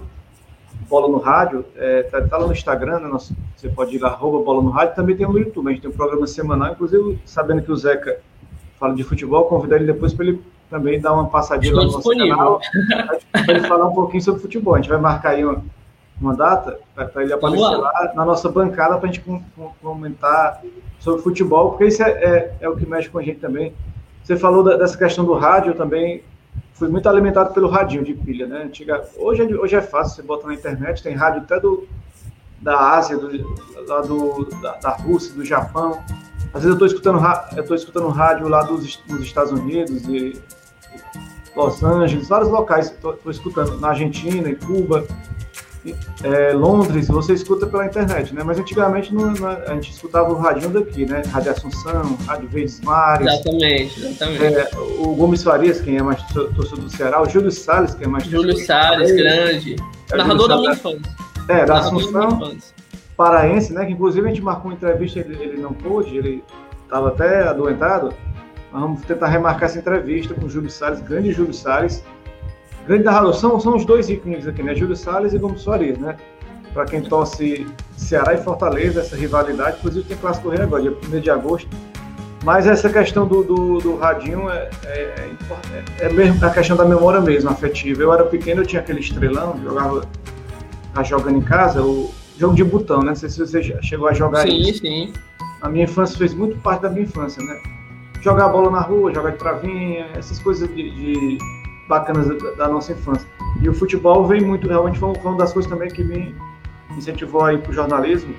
Bola no Rádio, é, tá, tá, lá no Instagram, né, nosso, você pode ir lá, arroba Bola no Rádio, também tem no YouTube, a gente tem um programa semanal, inclusive sabendo que o Zeca fala de futebol, convidar ele depois para ele também dar uma passadinha Estou lá no disponível. nosso canal, para ele falar um pouquinho sobre futebol. A gente vai marcar aí uma, uma data para ele aparecer lá. lá. na nossa bancada para a gente comentar sobre futebol, porque isso é, é, é, o que mexe com a gente também. Você falou da, dessa questão do rádio, também fui muito alimentado pelo radinho de pilha, né? Antiga, hoje, é, hoje é fácil, você bota na internet, tem rádio até do, da Ásia, do, lá do, da, da Rússia, do Japão. Às vezes eu estou escutando, eu escutando rádio lá dos, dos Estados Unidos e Los Angeles, vários locais, estou escutando na Argentina, em Cuba, é, Londres, você escuta pela internet, né? Mas antigamente não, não, a gente escutava o radinho daqui, né? Rádio Assunção, Rádio Verdes Mares. Exatamente, exatamente. É, o Gomes Farias, quem é mais torcedor do Ceará, o Júlio Salles, quem é mais Júlio Salles, grande. É, Narrador da minha infância. É, da Assunção. Paraense, né? Que inclusive a gente marcou uma entrevista, ele, ele não pôde, ele estava até adoentado. vamos tentar remarcar essa entrevista com o Júlio Salles, grande Júlio Salles grande narrador. São, são os dois ícones aqui, né? Júlio Salles e Gomes Soares, né? Para quem torce Ceará e Fortaleza, essa rivalidade. Inclusive tem clássico rei agora, dia 1 de agosto. Mas essa questão do, do, do radinho é, é, é, é, mesmo a questão da memória mesmo, afetiva. Eu era pequeno, eu tinha aquele estrelão, jogava tá jogando em casa, o jogo de botão, né? Não sei se você chegou a jogar sim, isso. Sim, sim. A minha infância fez muito parte da minha infância, né? Jogar bola na rua, jogar de travinha, essas coisas de, de bacanas da, nossa infância. E o futebol vem muito, realmente foi, uma das coisas também que me incentivou aí para o jornalismo,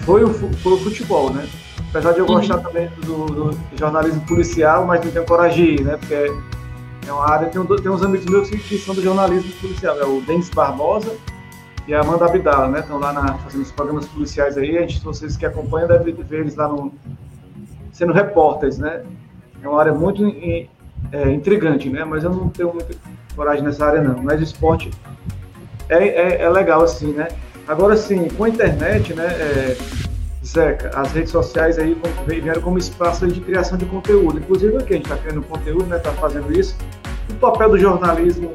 foi o, foi o futebol, né? Apesar de eu uhum. gostar também do, do, jornalismo policial, mas não tenho coragem de ir, né? Porque é uma área, tem, tem uns amigos meus que são do jornalismo policial, é o Denis Barbosa e a Amanda Abdala, né? Estão lá na, fazendo os programas policiais aí, a gente, vocês que acompanham devem ver eles lá no, sendo repórteres, né? É uma área muito é, intrigante, né? Mas eu não tenho muita coragem nessa área, não. Mas esporte é, é, é legal, assim, né? Agora, sim, com a internet, né, é, Zeca, as redes sociais aí vieram como espaço de criação de conteúdo. Inclusive aqui a gente está criando conteúdo, né? Está fazendo isso. O papel do jornalismo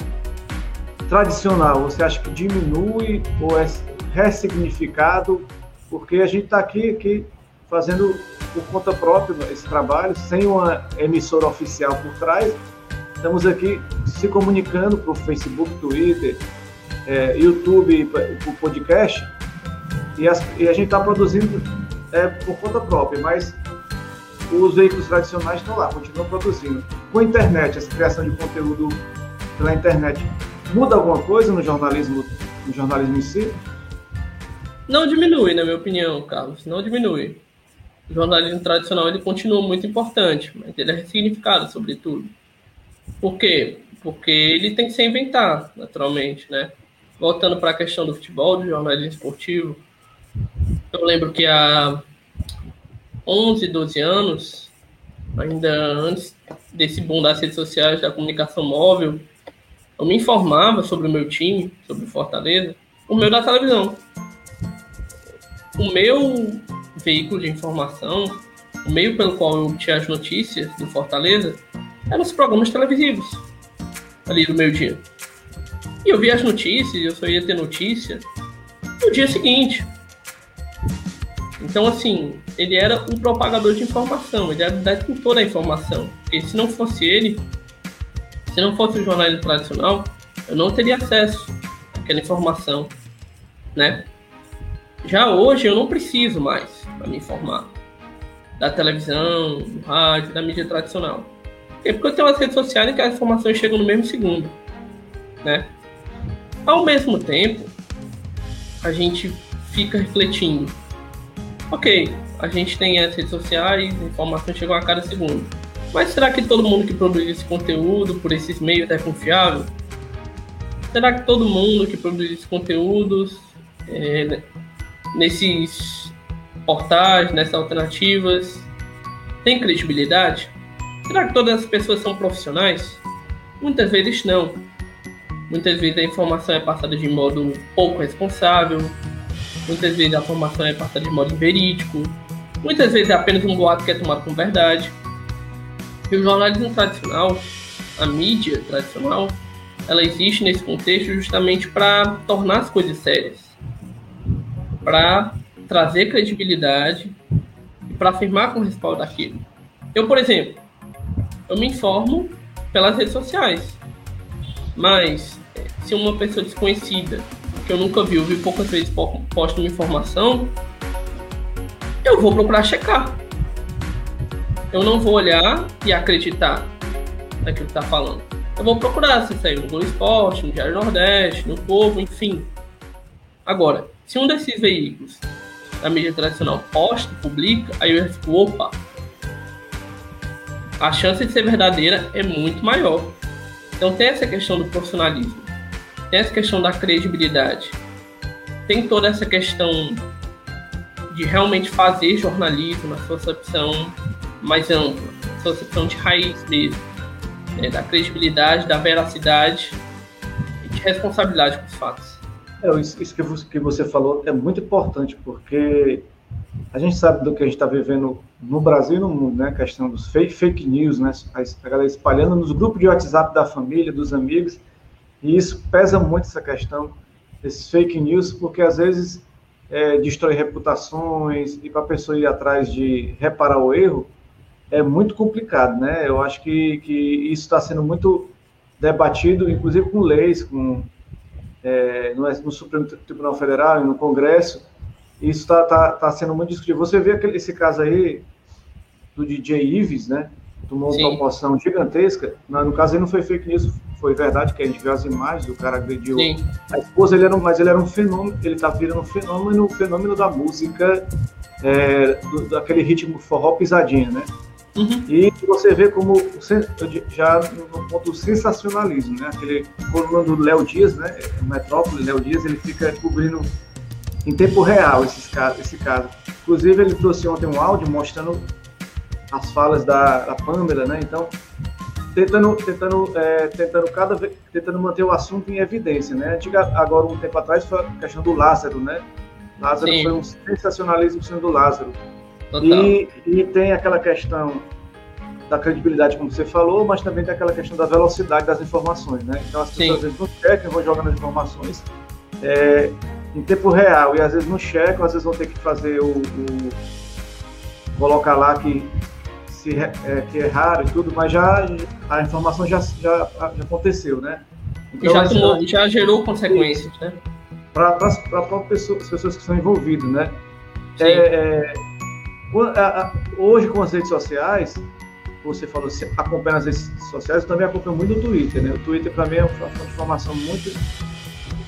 tradicional, você acha que diminui ou é ressignificado? Porque a gente está aqui, aqui fazendo por conta própria esse trabalho, sem uma emissora oficial por trás. Estamos aqui se comunicando por Facebook, Twitter, é, YouTube, por podcast, e, as, e a gente está produzindo é, por conta própria, mas os veículos tradicionais estão lá, continuam produzindo. Com a internet, essa criação de conteúdo pela internet, muda alguma coisa no jornalismo, no jornalismo em si? Não diminui, na minha opinião, Carlos, não diminui o jornalismo tradicional ele continua muito importante, mas ele é ressignificado, sobretudo. Por quê? Porque ele tem que se inventar, naturalmente, né? Voltando para a questão do futebol, do jornalismo esportivo, eu lembro que há 11, 12 anos, ainda antes desse boom das redes sociais, da comunicação móvel, eu me informava sobre o meu time, sobre o Fortaleza, o meu da televisão. O meu veículo de informação, o meio pelo qual eu obtinha as notícias do Fortaleza eram os programas televisivos ali do meio-dia. E eu via as notícias, eu só ia ter notícia no dia seguinte. Então, assim, ele era um propagador de informação, ele era o detentor da informação. Porque se não fosse ele, se não fosse o jornalismo tradicional, eu não teria acesso àquela informação, né? Já hoje eu não preciso mais para me informar da televisão, do rádio, da mídia tradicional. É porque eu tenho as redes sociais em que as informações chegam no mesmo segundo, né? Ao mesmo tempo, a gente fica refletindo. Ok, a gente tem as redes sociais, informações chegam a cada segundo. Mas será que todo mundo que produz esse conteúdo por esses meios é confiável? Será que todo mundo que produz esses conteúdos é, nesses portais, nessas alternativas, tem credibilidade? Será que todas as pessoas são profissionais? Muitas vezes não. Muitas vezes a informação é passada de modo pouco responsável, muitas vezes a informação é passada de modo inverídico, muitas vezes é apenas um boato que é tomado como verdade. E o jornalismo tradicional, a mídia tradicional, ela existe nesse contexto justamente para tornar as coisas sérias, para trazer credibilidade e para afirmar com respaldo daquilo. Eu, por exemplo, eu me informo pelas redes sociais, mas se uma pessoa desconhecida que eu nunca vi, eu vi poucas vezes posta uma informação, eu vou procurar checar. Eu não vou olhar e acreditar naquilo que está falando. Eu vou procurar se saiu no Globo Esporte, no Diário Nordeste, no Povo, enfim. Agora, se um desses veículos da mídia tradicional posta, publica, aí eu fico, opa, a chance de ser verdadeira é muito maior. Então tem essa questão do profissionalismo, tem essa questão da credibilidade, tem toda essa questão de realmente fazer jornalismo na sua acepção mais ampla, sua acepção de raiz mesmo, né, da credibilidade, da veracidade e de responsabilidade com os fatos. É, isso, que você falou é muito importante, porque a gente sabe do que a gente está vivendo no Brasil e no mundo, né? A questão dos fake, fake news, né? A galera espalhando nos grupos de WhatsApp da família, dos amigos, e isso pesa muito essa questão desses fake news, porque às vezes é, destrói reputações e para a pessoa ir atrás de reparar o erro é muito complicado, né? Eu acho que, que isso está sendo muito debatido, inclusive com leis, com é, no, no Supremo Tribunal Federal e no Congresso, isso está tá, tá sendo muito discutido. Você vê aquele, esse caso aí do DJ Ives, né? Tomou Sim. uma proporção gigantesca. No, no caso, ele não foi fake news, foi verdade, que a gente viu as imagens, o cara agrediu Sim. a esposa, ele era, mas ele era um fenômeno, ele tá virando um fenômeno, um fenômeno da música, é, do, daquele ritmo forró pisadinha, né? Uhum. E você vê como já no ponto do sensacionalismo, né? Aquele coluna do Léo Dias, né? Metrópole, Léo Dias, ele fica cobrindo em tempo real esses casos, esse caso. Inclusive, ele trouxe ontem um áudio mostrando as falas da, da Pamela, né? Então, tentando, tentando, é, tentando cada vez, tentando manter o assunto em evidência, né? Antiga, agora, um tempo atrás, foi a questão do Lázaro, né? Lázaro Sim. foi um sensacionalismo sendo do Lázaro. E, e tem aquela questão da credibilidade, como você falou, mas também tem aquela questão da velocidade das informações, né? Então as pessoas Sim. às vezes não checam, vão jogando as informações é, em tempo real e às vezes não checam, às vezes vão ter que fazer o, o colocar lá que se é, que é raro e tudo, mas já a informação já, já, já aconteceu, né? Então, já, tomou, já gerou consequências, né? Para as pessoas, que estão envolvidas, né? É, é, hoje com as redes sociais, você falou, você acompanha as redes sociais, eu também acompanho muito o Twitter, né? O Twitter para mim é uma fonte de informação muito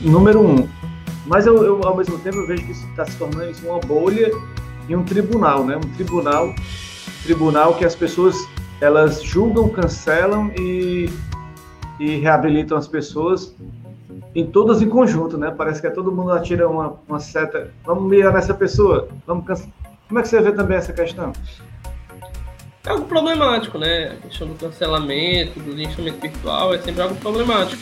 número um. Mas eu, eu, ao mesmo tempo eu vejo que está se tornando isso uma bolha e um tribunal, né? Um tribunal, tribunal que as pessoas elas julgam, cancelam e, e reabilitam as pessoas em todas em conjunto, né? Parece que é todo mundo atira uma, uma seta. Vamos mirar nessa pessoa, vamos cancelar como é que você vê também essa questão? É algo problemático, né? A questão do cancelamento, do linchamento virtual é sempre algo problemático.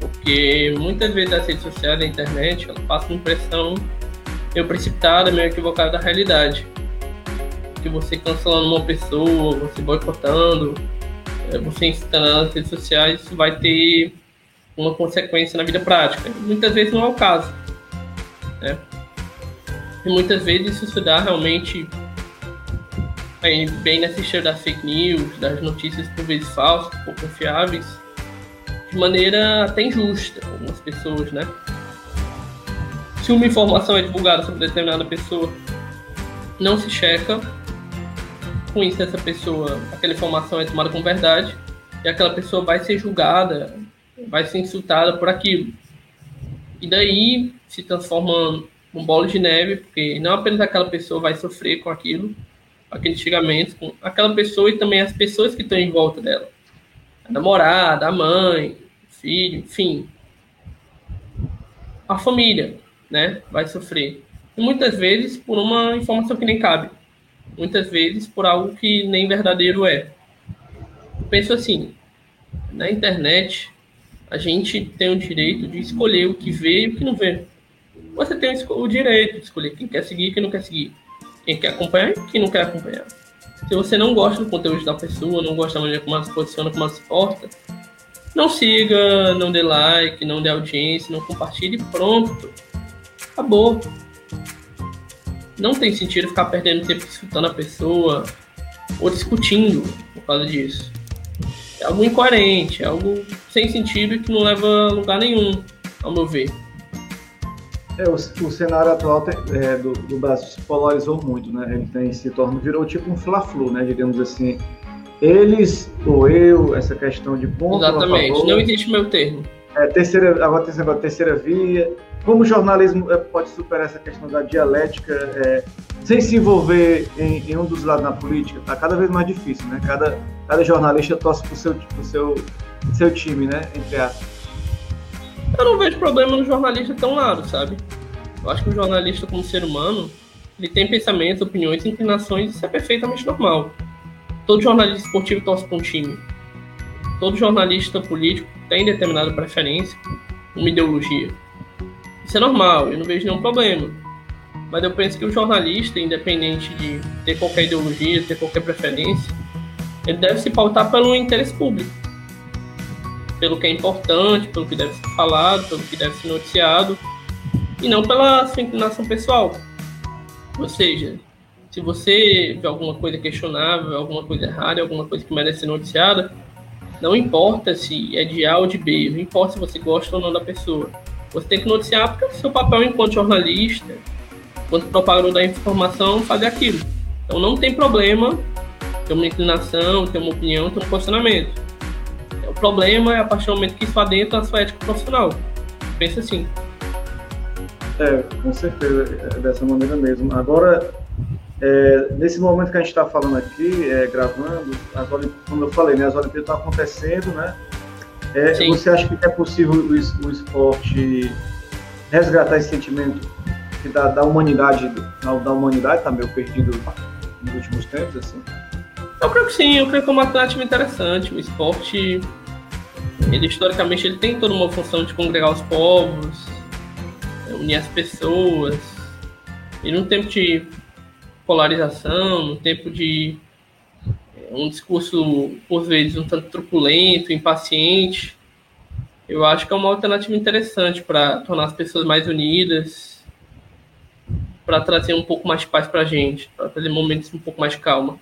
Porque muitas vezes as redes sociais, a internet, ela passa uma impressão meio precipitada, meio equivocada da realidade. Que você cancelando uma pessoa, você boicotando, é, você instalando nas redes sociais, isso vai ter uma consequência na vida prática. Muitas vezes não é o caso. Né? E muitas vezes isso se dá realmente bem nessa história das fake news, das notícias por vezes falsas, pouco confiáveis, de maneira até injusta com algumas pessoas, né? Se uma informação é divulgada sobre determinada pessoa, não se checa, com isso essa pessoa, aquela informação é tomada como verdade, e aquela pessoa vai ser julgada, vai ser insultada por aquilo. E daí se transforma um bolo de neve, porque não apenas aquela pessoa vai sofrer com aquilo, aquele xingamento, com aquela pessoa e também as pessoas que estão em volta dela. A namorada, a mãe, o filho, enfim. A família, né, vai sofrer. E muitas vezes por uma informação que nem cabe. Muitas vezes por algo que nem verdadeiro é. Eu penso assim, na internet a gente tem o direito de escolher o que vê e o que não vê você tem o direito de escolher quem quer seguir e quem não quer seguir. Quem quer acompanhar e quem não quer acompanhar. Se você não gosta do conteúdo da pessoa, não gosta da maneira como ela se posiciona, como ela se porta, Não siga, não dê like, não dê audiência, não compartilhe, pronto. Acabou. Não tem sentido ficar perdendo tempo escutando a pessoa ou discutindo por causa disso. É algo incoerente, é algo sem sentido e que não leva a lugar nenhum, ao meu ver. É, o, o cenário atual tem, é, do, do, Brasil se polarizou muito, né? Ele tem, se tornou, virou tipo um fla-flu, né? Digamos assim. Eles ou eu, essa questão de ponto. Exatamente, favor, não existe meu termo. É, terceira, agora tem agora terceira via. Como o jornalismo é, pode superar essa questão da dialética é, sem se envolver em, em, um dos lados na política? Está cada vez mais difícil, né? Cada, cada jornalista torce para o seu, pro seu, seu time, né? Entre aspas. Eu não vejo problema no jornalista tão lado, sabe? Eu acho que o jornalista, como ser humano, ele tem pensamentos, opiniões, inclinações, isso é perfeitamente normal. Todo jornalista esportivo torce para um time. Todo jornalista político tem determinada preferência, uma ideologia. Isso é normal, eu não vejo nenhum problema. Mas eu penso que o jornalista, independente de ter qualquer ideologia, ter qualquer preferência, ele deve se pautar pelo interesse público pelo que é importante, pelo que deve ser falado, pelo que deve ser noticiado, e não pela sua inclinação pessoal. Ou seja, se você vê alguma coisa questionável, alguma coisa errada, alguma coisa que merece ser noticiada, não importa se é de A ou de B, não importa se você gosta ou não da pessoa. Você tem que noticiar porque é o seu papel enquanto jornalista, enquanto propagador da informação, fazer aquilo. Então não tem problema ter uma inclinação, ter uma opinião, ter um posicionamento problema é a partir do momento que isso adentra a sua ética profissional. Pensa assim. É, com certeza, é dessa maneira mesmo. Agora, é, nesse momento que a gente está falando aqui, é, gravando, as como eu falei, né, as Olimpíadas estão acontecendo, né? É, você acha que é possível o, o, esporte resgatar esse sentimento da, da humanidade, da, da humanidade, está meio perdido nos últimos tempos, assim? Eu creio que sim, eu creio que é uma alternativa interessante. O esporte ele historicamente ele tem toda uma função de congregar os povos, unir as pessoas. E num tempo de polarização, num tempo de é, um discurso, por vezes, um tanto truculento, impaciente, eu acho que é uma alternativa interessante para tornar as pessoas mais unidas, para trazer um pouco mais de paz para a gente, para trazer momentos um pouco mais de calma.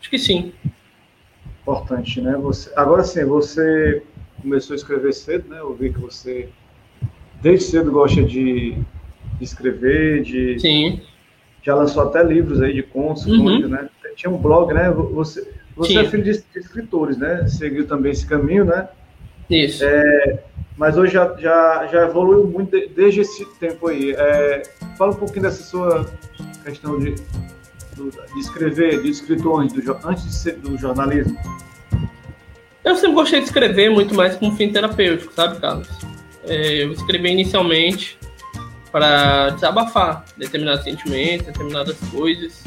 Acho que sim. Importante, né? Você, agora sim, você começou a escrever cedo, né? Eu vi que você desde cedo gosta de, de escrever, de Sim. já lançou até livros aí de contos, uhum. né? Tinha um blog, né? Você, você é filho de, de, escritores, né? Seguiu também esse caminho, né? Isso. É, mas hoje já, já, já evoluiu muito desde esse tempo aí. É, fala um pouquinho dessa sua questão de, de escrever, de escritor antes do, antes de ser, do jornalismo. Eu sempre gostei de escrever muito mais como fim terapêutico, sabe, Carlos? É, eu escrevi inicialmente para desabafar determinados sentimentos, determinadas coisas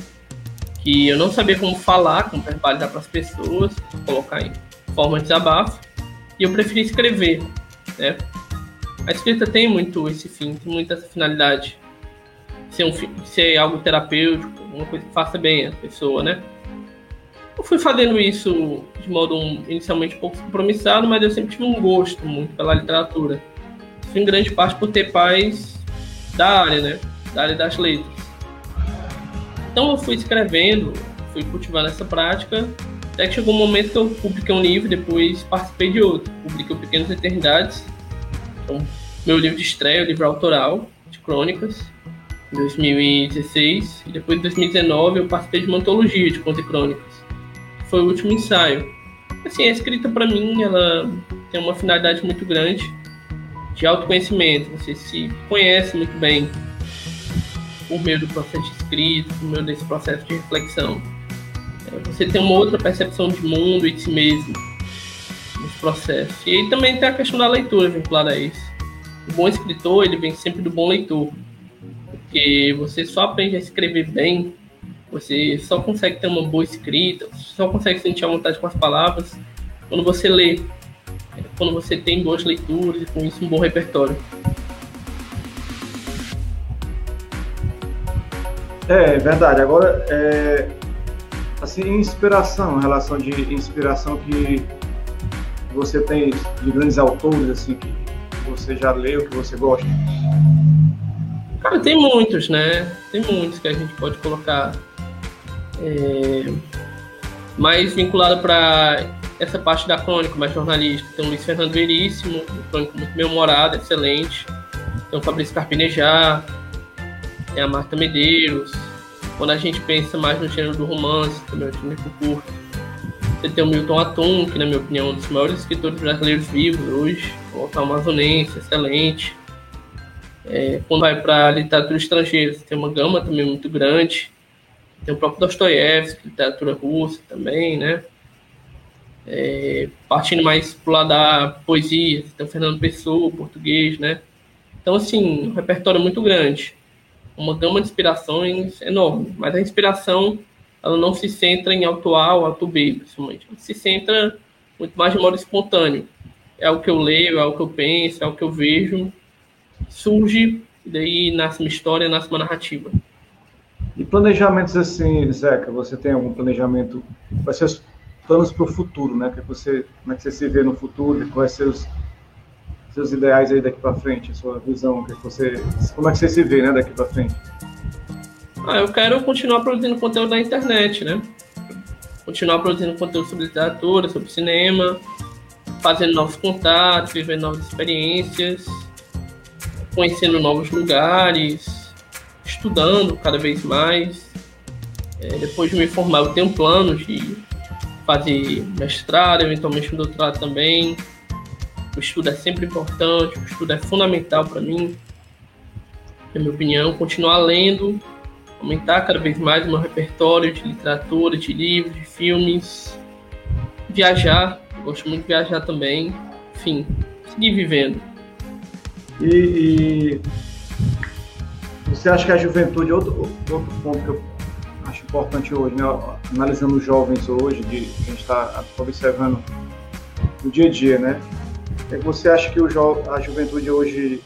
que eu não sabia como falar, como verbalizar para as pessoas, colocar em forma de desabafo, e eu preferi escrever, né? A escrita tem muito esse fim, tem muita essa finalidade, ser, um, ser algo terapêutico, uma coisa que faça bem a pessoa, né? Eu fui fazendo isso de modo um, inicialmente um pouco compromissado, mas eu sempre tive um gosto muito pela literatura. Isso em grande parte por ter pais da área, né? Da área das letras. Então eu fui escrevendo, fui cultivando essa prática, até que chegou um momento que eu publiquei um livro, depois participei de outro. Publiquei o Pequenas Eternidades, então, meu livro de estreia, o livro autoral de crônicas, em 2016. E depois, em 2019, eu participei de uma antologia de contos e crônicas foi o último ensaio. Assim, a escrita para mim, ela tem uma finalidade muito grande de autoconhecimento. Você se conhece muito bem por meio do processo de escrita, por meio desse processo de reflexão. É, você tem uma outra percepção de mundo e de si mesmo nesse processo. E aí também tem a questão da leitura vinculada a isso. O bom escritor, ele vem sempre do bom leitor. Porque você só aprende a escrever bem você só consegue ter uma boa escrita, só consegue sentir a vontade com as palavras quando você lê, quando você tem boas leituras e com isso um bom repertório. É, é verdade. Agora, é, assim, inspiração, relação de inspiração que que você tem de grandes autores assim que você já leu, que você gosta? Cara, tem muitos, né? Tem muitos que a gente pode colocar é, mais vinculado para essa parte da crônica, mais jornalística. Tem o Luiz Fernando Veríssimo, um crônico muito bem-humorado, excelente. Tem o Fabrício Carpinejar, tem a Marta Medeiros. Quando a gente pensa mais no gênero do romance, também é um gênero curto. Você tem o Milton Atum, que na minha opinião é um dos maiores escritores brasileiros vivos hoje, o autor amazonense, excelente. É, quando vai para literatura estrangeira, você tem uma gama também muito grande. Tem o próprio Dostoiévski, literatura russa também, né? É, partindo mais pro lado da poesia, tem o Fernando Pessoa, português, né? Então, assim, um repertório muito grande. Uma gama de inspirações enorme. Mas a inspiração, ela não se centra em auto A ou auto B, principalmente. Ela se centra muito mais de modo espontâneo. É o que eu leio, é o que eu penso, é o que eu vejo. Surge, e daí nasce uma história, nasce uma narrativa. E planejamentos assim, Zeca, você tem algum planejamento? Quais os planos para o futuro, né? Que você, como é que você se vê no futuro? Quais os seus ideais aí daqui para frente, a sua visão? Que você, como é que você se vê, né, daqui para frente? Ah, eu quero continuar produzindo conteúdo na internet, né? Continuar produzindo conteúdo sobre literatura, sobre cinema, fazendo novos contatos, vivendo novas experiências, conhecendo novos lugares, estudando cada vez mais. É, depois de me formar, eu tenho planos de fazer mestrado, eventualmente um doutorado também. O estudo é sempre importante, o estudo é fundamental para mim, na minha opinião. Continuar lendo, aumentar cada vez mais o meu repertório de literatura, de livros, de filmes. Viajar, gosto muito de viajar também. Enfim, seguir vivendo. E, e você acha que a juventude, outro, outro ponto que eu acho importante hoje, né? analisando os jovens hoje, de, que a gente está observando no dia a dia, né? É que você acha que o a juventude hoje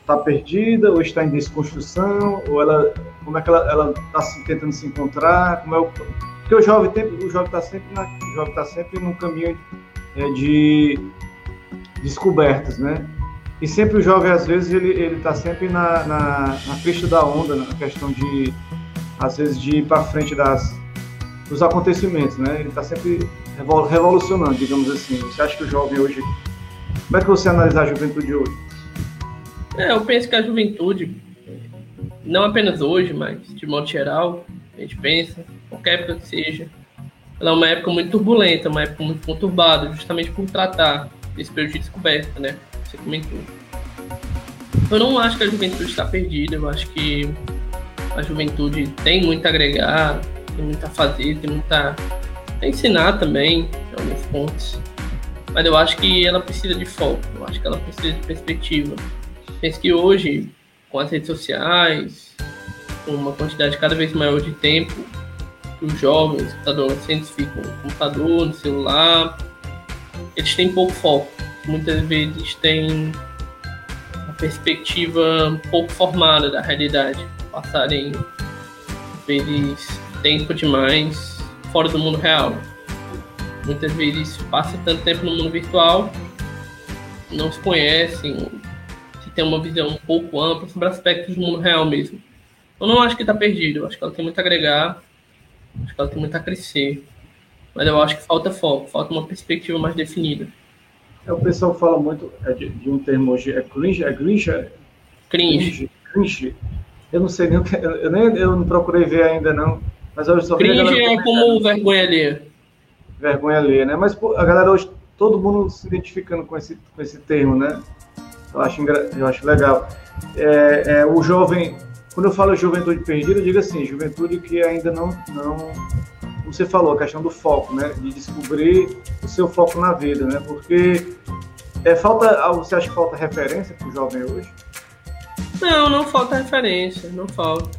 está perdida, ou está em desconstrução, ou ela, como é que ela está tentando se encontrar? Como é o, porque o jovem o jovem está sempre na, o jovem está sempre num caminho é, de descobertas, né? E sempre o jovem, às vezes, ele ele está sempre na, na, na crista da onda, na questão de, às vezes, de ir para frente das, dos acontecimentos, né? Ele está sempre revolucionando, digamos assim. Você acha que o jovem hoje... Como é que você analisa a juventude hoje? É, eu penso que a juventude, não apenas hoje, mas de modo geral, a gente pensa, qualquer época que seja, ela é uma época muito turbulenta, uma época muito conturbada, justamente por tratar desse período de descoberta, né? Você comentou. Eu não acho que a juventude está perdida, eu acho que a juventude tem muito a agregar, tem muito a fazer, tem muito a, a ensinar também, em alguns pontos. Mas eu acho que ela precisa de foco, eu acho que ela precisa de perspectiva. Penso que hoje, com as redes sociais, com uma quantidade cada vez maior de tempo, os jovens, os adolescentes ficam no computador, no celular, eles têm pouco foco muitas vezes têm uma perspectiva pouco formada da realidade, passarem vezes tempo demais fora do mundo real. Muitas vezes passa tanto tempo no mundo virtual, não se conhecem, se tem uma visão um pouco ampla sobre aspectos do mundo real mesmo. Eu não acho que está perdido, eu acho que ela tem muito a agregar, acho que ela tem muito a crescer. Mas eu acho que falta foco, falta uma perspectiva mais definida. É, o pessoal fala muito é de, de, um termo hoje, é cringe, é cringe? É, cringe. cringe. Eu não sei nem o que, eu, nem, eu não procurei ver ainda não, mas eu só Cringe é como vergonha alheia. Vergonha alheia, né? Mas a galera hoje, todo mundo se identificando com esse, com esse termo, né? Eu acho, eu acho legal. É, é, o jovem, quando eu falo juventude perdida, eu digo assim, juventude que ainda não, não você falou, a questão do foco, né? De descobrir o seu foco na vida, né? Porque é, falta, você acha que falta referência para o jovem hoje? Não, não falta referência, não falta.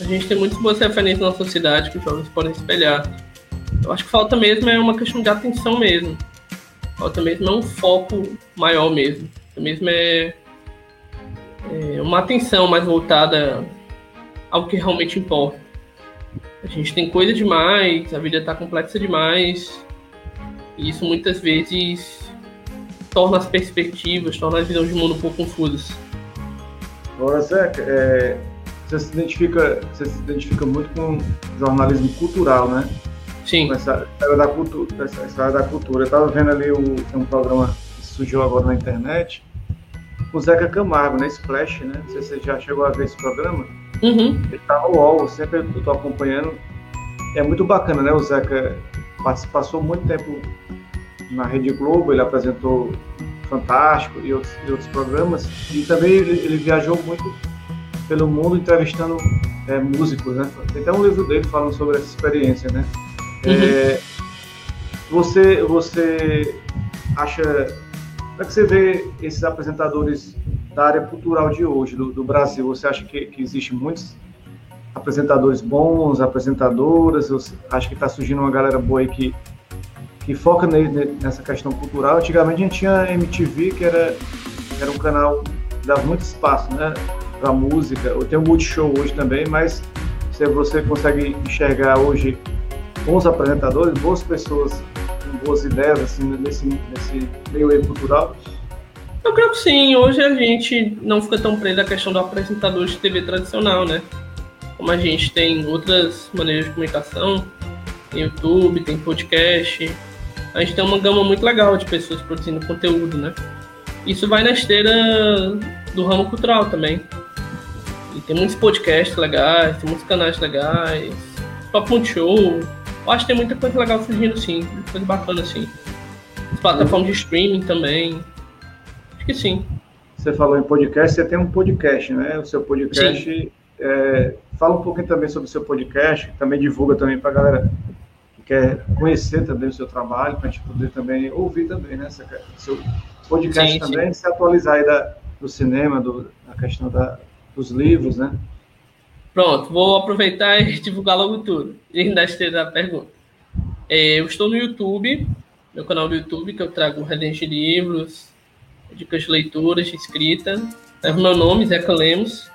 A gente tem muitas boas referências na sociedade que os jovens podem espelhar. Eu acho que falta mesmo é uma questão de atenção mesmo. Falta mesmo é um foco maior mesmo. Falta mesmo é, é uma atenção mais voltada ao que realmente importa. A gente tem coisa demais, a vida está complexa demais. E isso muitas vezes torna as perspectivas, torna a visão de mundo um pouco confusas. Agora, Zé, é, você, se identifica, você se identifica muito com jornalismo cultural, né? Sim. Com essa área da cultura. Essa, essa área da cultura. Eu estava vendo ali o, um programa que surgiu agora na internet, com o Zeca Camargo, né? Splash, né? Não sei se você já chegou a ver esse programa. Uhum. Ele tá no UOL, sempre eu tô acompanhando. É muito bacana, né? O Zeca passou muito tempo na Rede Globo, ele apresentou Fantástico e outros, e outros programas. E também ele, ele, viajou muito pelo mundo entrevistando é, músicos, né? Tem até um livro dele falando sobre essa experiência, né? Uhum. É, você, você acha... Como é que você vê esses apresentadores da área cultural de hoje, do, do Brasil? Você acha que, que existe muitos apresentadores bons, apresentadoras? Você acha que está surgindo uma galera boa aí que que foca nessa questão cultural. Antigamente a gente tinha MTV, que era, era um canal que dava muito espaço né, para música. Tenho o Multishow hoje também, mas se você consegue enxergar hoje bons apresentadores, boas pessoas boas ideias assim, nesse, nesse meio cultural. Eu creio que sim. Hoje a gente não fica tão preso à questão do apresentador de TV tradicional, né? Como a gente tem outras maneiras de comunicação, tem YouTube, tem podcast, a gente tem uma gama muito legal de pessoas produzindo conteúdo, né? Isso vai na esteira do ramo cultural também. E tem muitos podcasts legais, tem muitos canais legais, Top Multishow. Eu acho que tem muita coisa legal surgindo sim, muita coisa bacana sim. As plataformas de streaming também. Acho que sim. Você falou em podcast, você tem um podcast, né? O seu podcast. É, fala um pouquinho também sobre o seu podcast, também divulga também para a galera quer conhecer também o seu trabalho, para a gente poder também ouvir também, né? Seu podcast sim, também, sim. se atualizar aí da, do cinema, do, da questão da, dos livros, né? Pronto, vou aproveitar e divulgar logo tudo. E ainda esteja a pergunta. É, eu estou no YouTube, meu canal do YouTube, que eu trago resenhas de livros, dicas de leituras, de escrita. Leva meu nome, Zeca Lemos.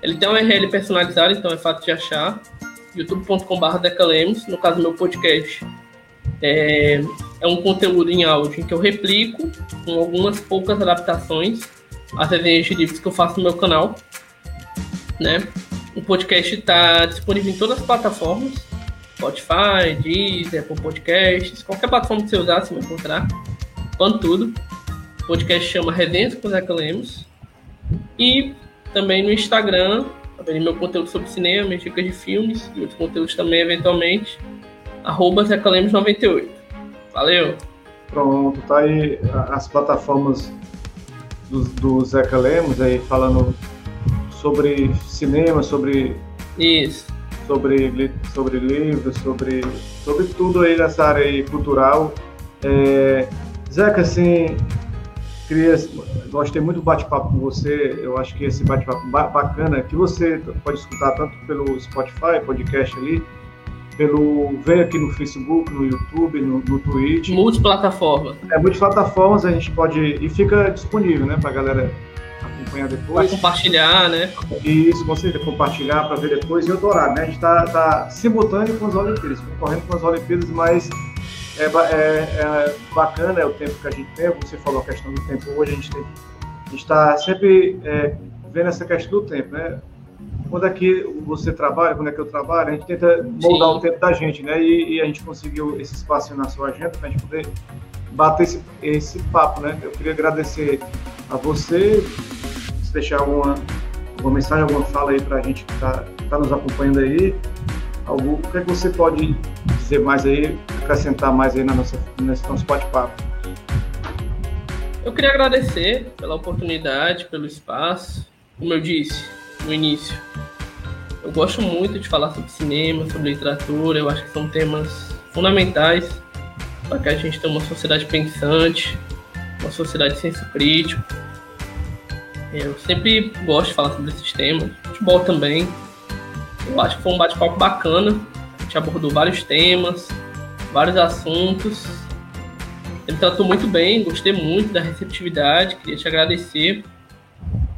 Ele tem um URL personalizado, então é fácil de achar youtube.com.br decalemos, no caso meu podcast. É, é um conteúdo em áudio em que eu replico com algumas poucas adaptações as resenhas de livros que eu faço no meu canal. Né? O podcast está disponível em todas as plataformas, Spotify, Deezer, Apple Podcasts, qualquer plataforma que você usar, você vai encontrar, quanto tudo. O podcast chama Resenhas com Zeca Lemos. E também no Instagram, também meu conteúdo sobre cinema, minhas dicas de filmes e outros conteúdos também, eventualmente. Arroba Zecalemos98. Valeu! Pronto, tá aí as plataformas do, do Zeca Lemos aí falando sobre cinema, sobre. Isso. Sobre, sobre livros, sobre, sobre tudo aí nessa área aí cultural. É, Zeca, assim, Queria, gostei muito do bate-papo com você. Eu acho que esse bate-papo bacana que você pode escutar tanto pelo Spotify, podcast ali, pelo ver aqui no Facebook, no YouTube, no, no Twitch. Multiplataforma. É, multiplataformas a gente pode e fica disponível, né, para galera acompanhar depois. Vai compartilhar, né? Isso, com certeza, compartilhar para ver depois e horário, né? A gente está tá simultâneo com as Olimpíadas, concorrendo com as Olimpíadas, mas é, é, é, bacana é o tempo que a gente tem, você falou a questão do tempo hoje, a gente está sempre é, vendo essa questão do tempo, né? Quando é que você trabalha, quando é que eu trabalho, a gente tenta moldar Sim. o tempo da gente, né? E, e, a gente conseguiu esse espaço na sua agenda para a gente poder bater esse, esse papo, né? Eu queria agradecer a você, se deixar alguma, alguma mensagem, alguma fala aí para a gente que está tá nos acompanhando aí. Algo, o que, é que você pode dizer mais aí, acrescentar mais aí na nossa, nesse nosso bate-papo? Eu queria agradecer pela oportunidade, pelo espaço. Como eu disse no início, eu gosto muito de falar sobre cinema, sobre literatura. Eu acho que são temas fundamentais para que a gente tenha uma sociedade pensante, uma sociedade de senso crítico. Eu sempre gosto de falar sobre esses temas. Futebol também. Eu acho que foi um bate-papo bacana. A gente abordou vários temas, vários assuntos. Ele tratou muito bem, gostei muito da receptividade, queria te agradecer.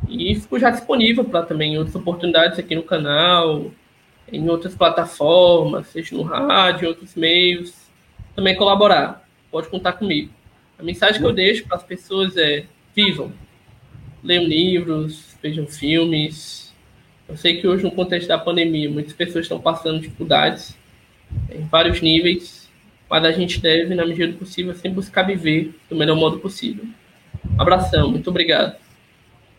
E fico já disponível para também outras oportunidades aqui no canal, em outras plataformas, seja no rádio, em outros meios, também colaborar. Pode contar comigo. A mensagem que eu deixo para as pessoas é: vivam, leiam livros, vejam filmes. Eu sei que hoje, no contexto da pandemia, muitas pessoas estão passando dificuldades em vários níveis, mas a gente deve, na medida do possível, sempre buscar viver do melhor modo possível. Um abração, muito obrigado.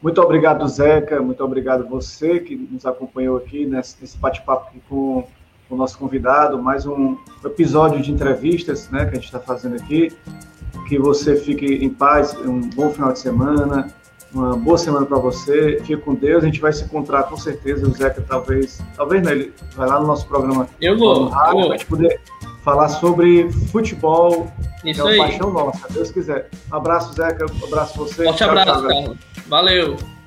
Muito obrigado, Zeca. Muito obrigado você que nos acompanhou aqui nesse, bate-papo com o nosso convidado. Mais um episódio de entrevistas né, que a gente está fazendo aqui. Que você fique em paz, um bom final de semana, uma boa semana para você. Fique com Deus. A gente vai se encontrar com certeza. O Zeca talvez, talvez né, ele vai lá no nosso programa. Eu vou. Rádio, eu vou. gente poder falar sobre futebol. Isso que é uma paixão nossa, Deus quiser. Um abraço, Zeca. Um abraço você. Forte abraço, tchau, Carlos. Valeu.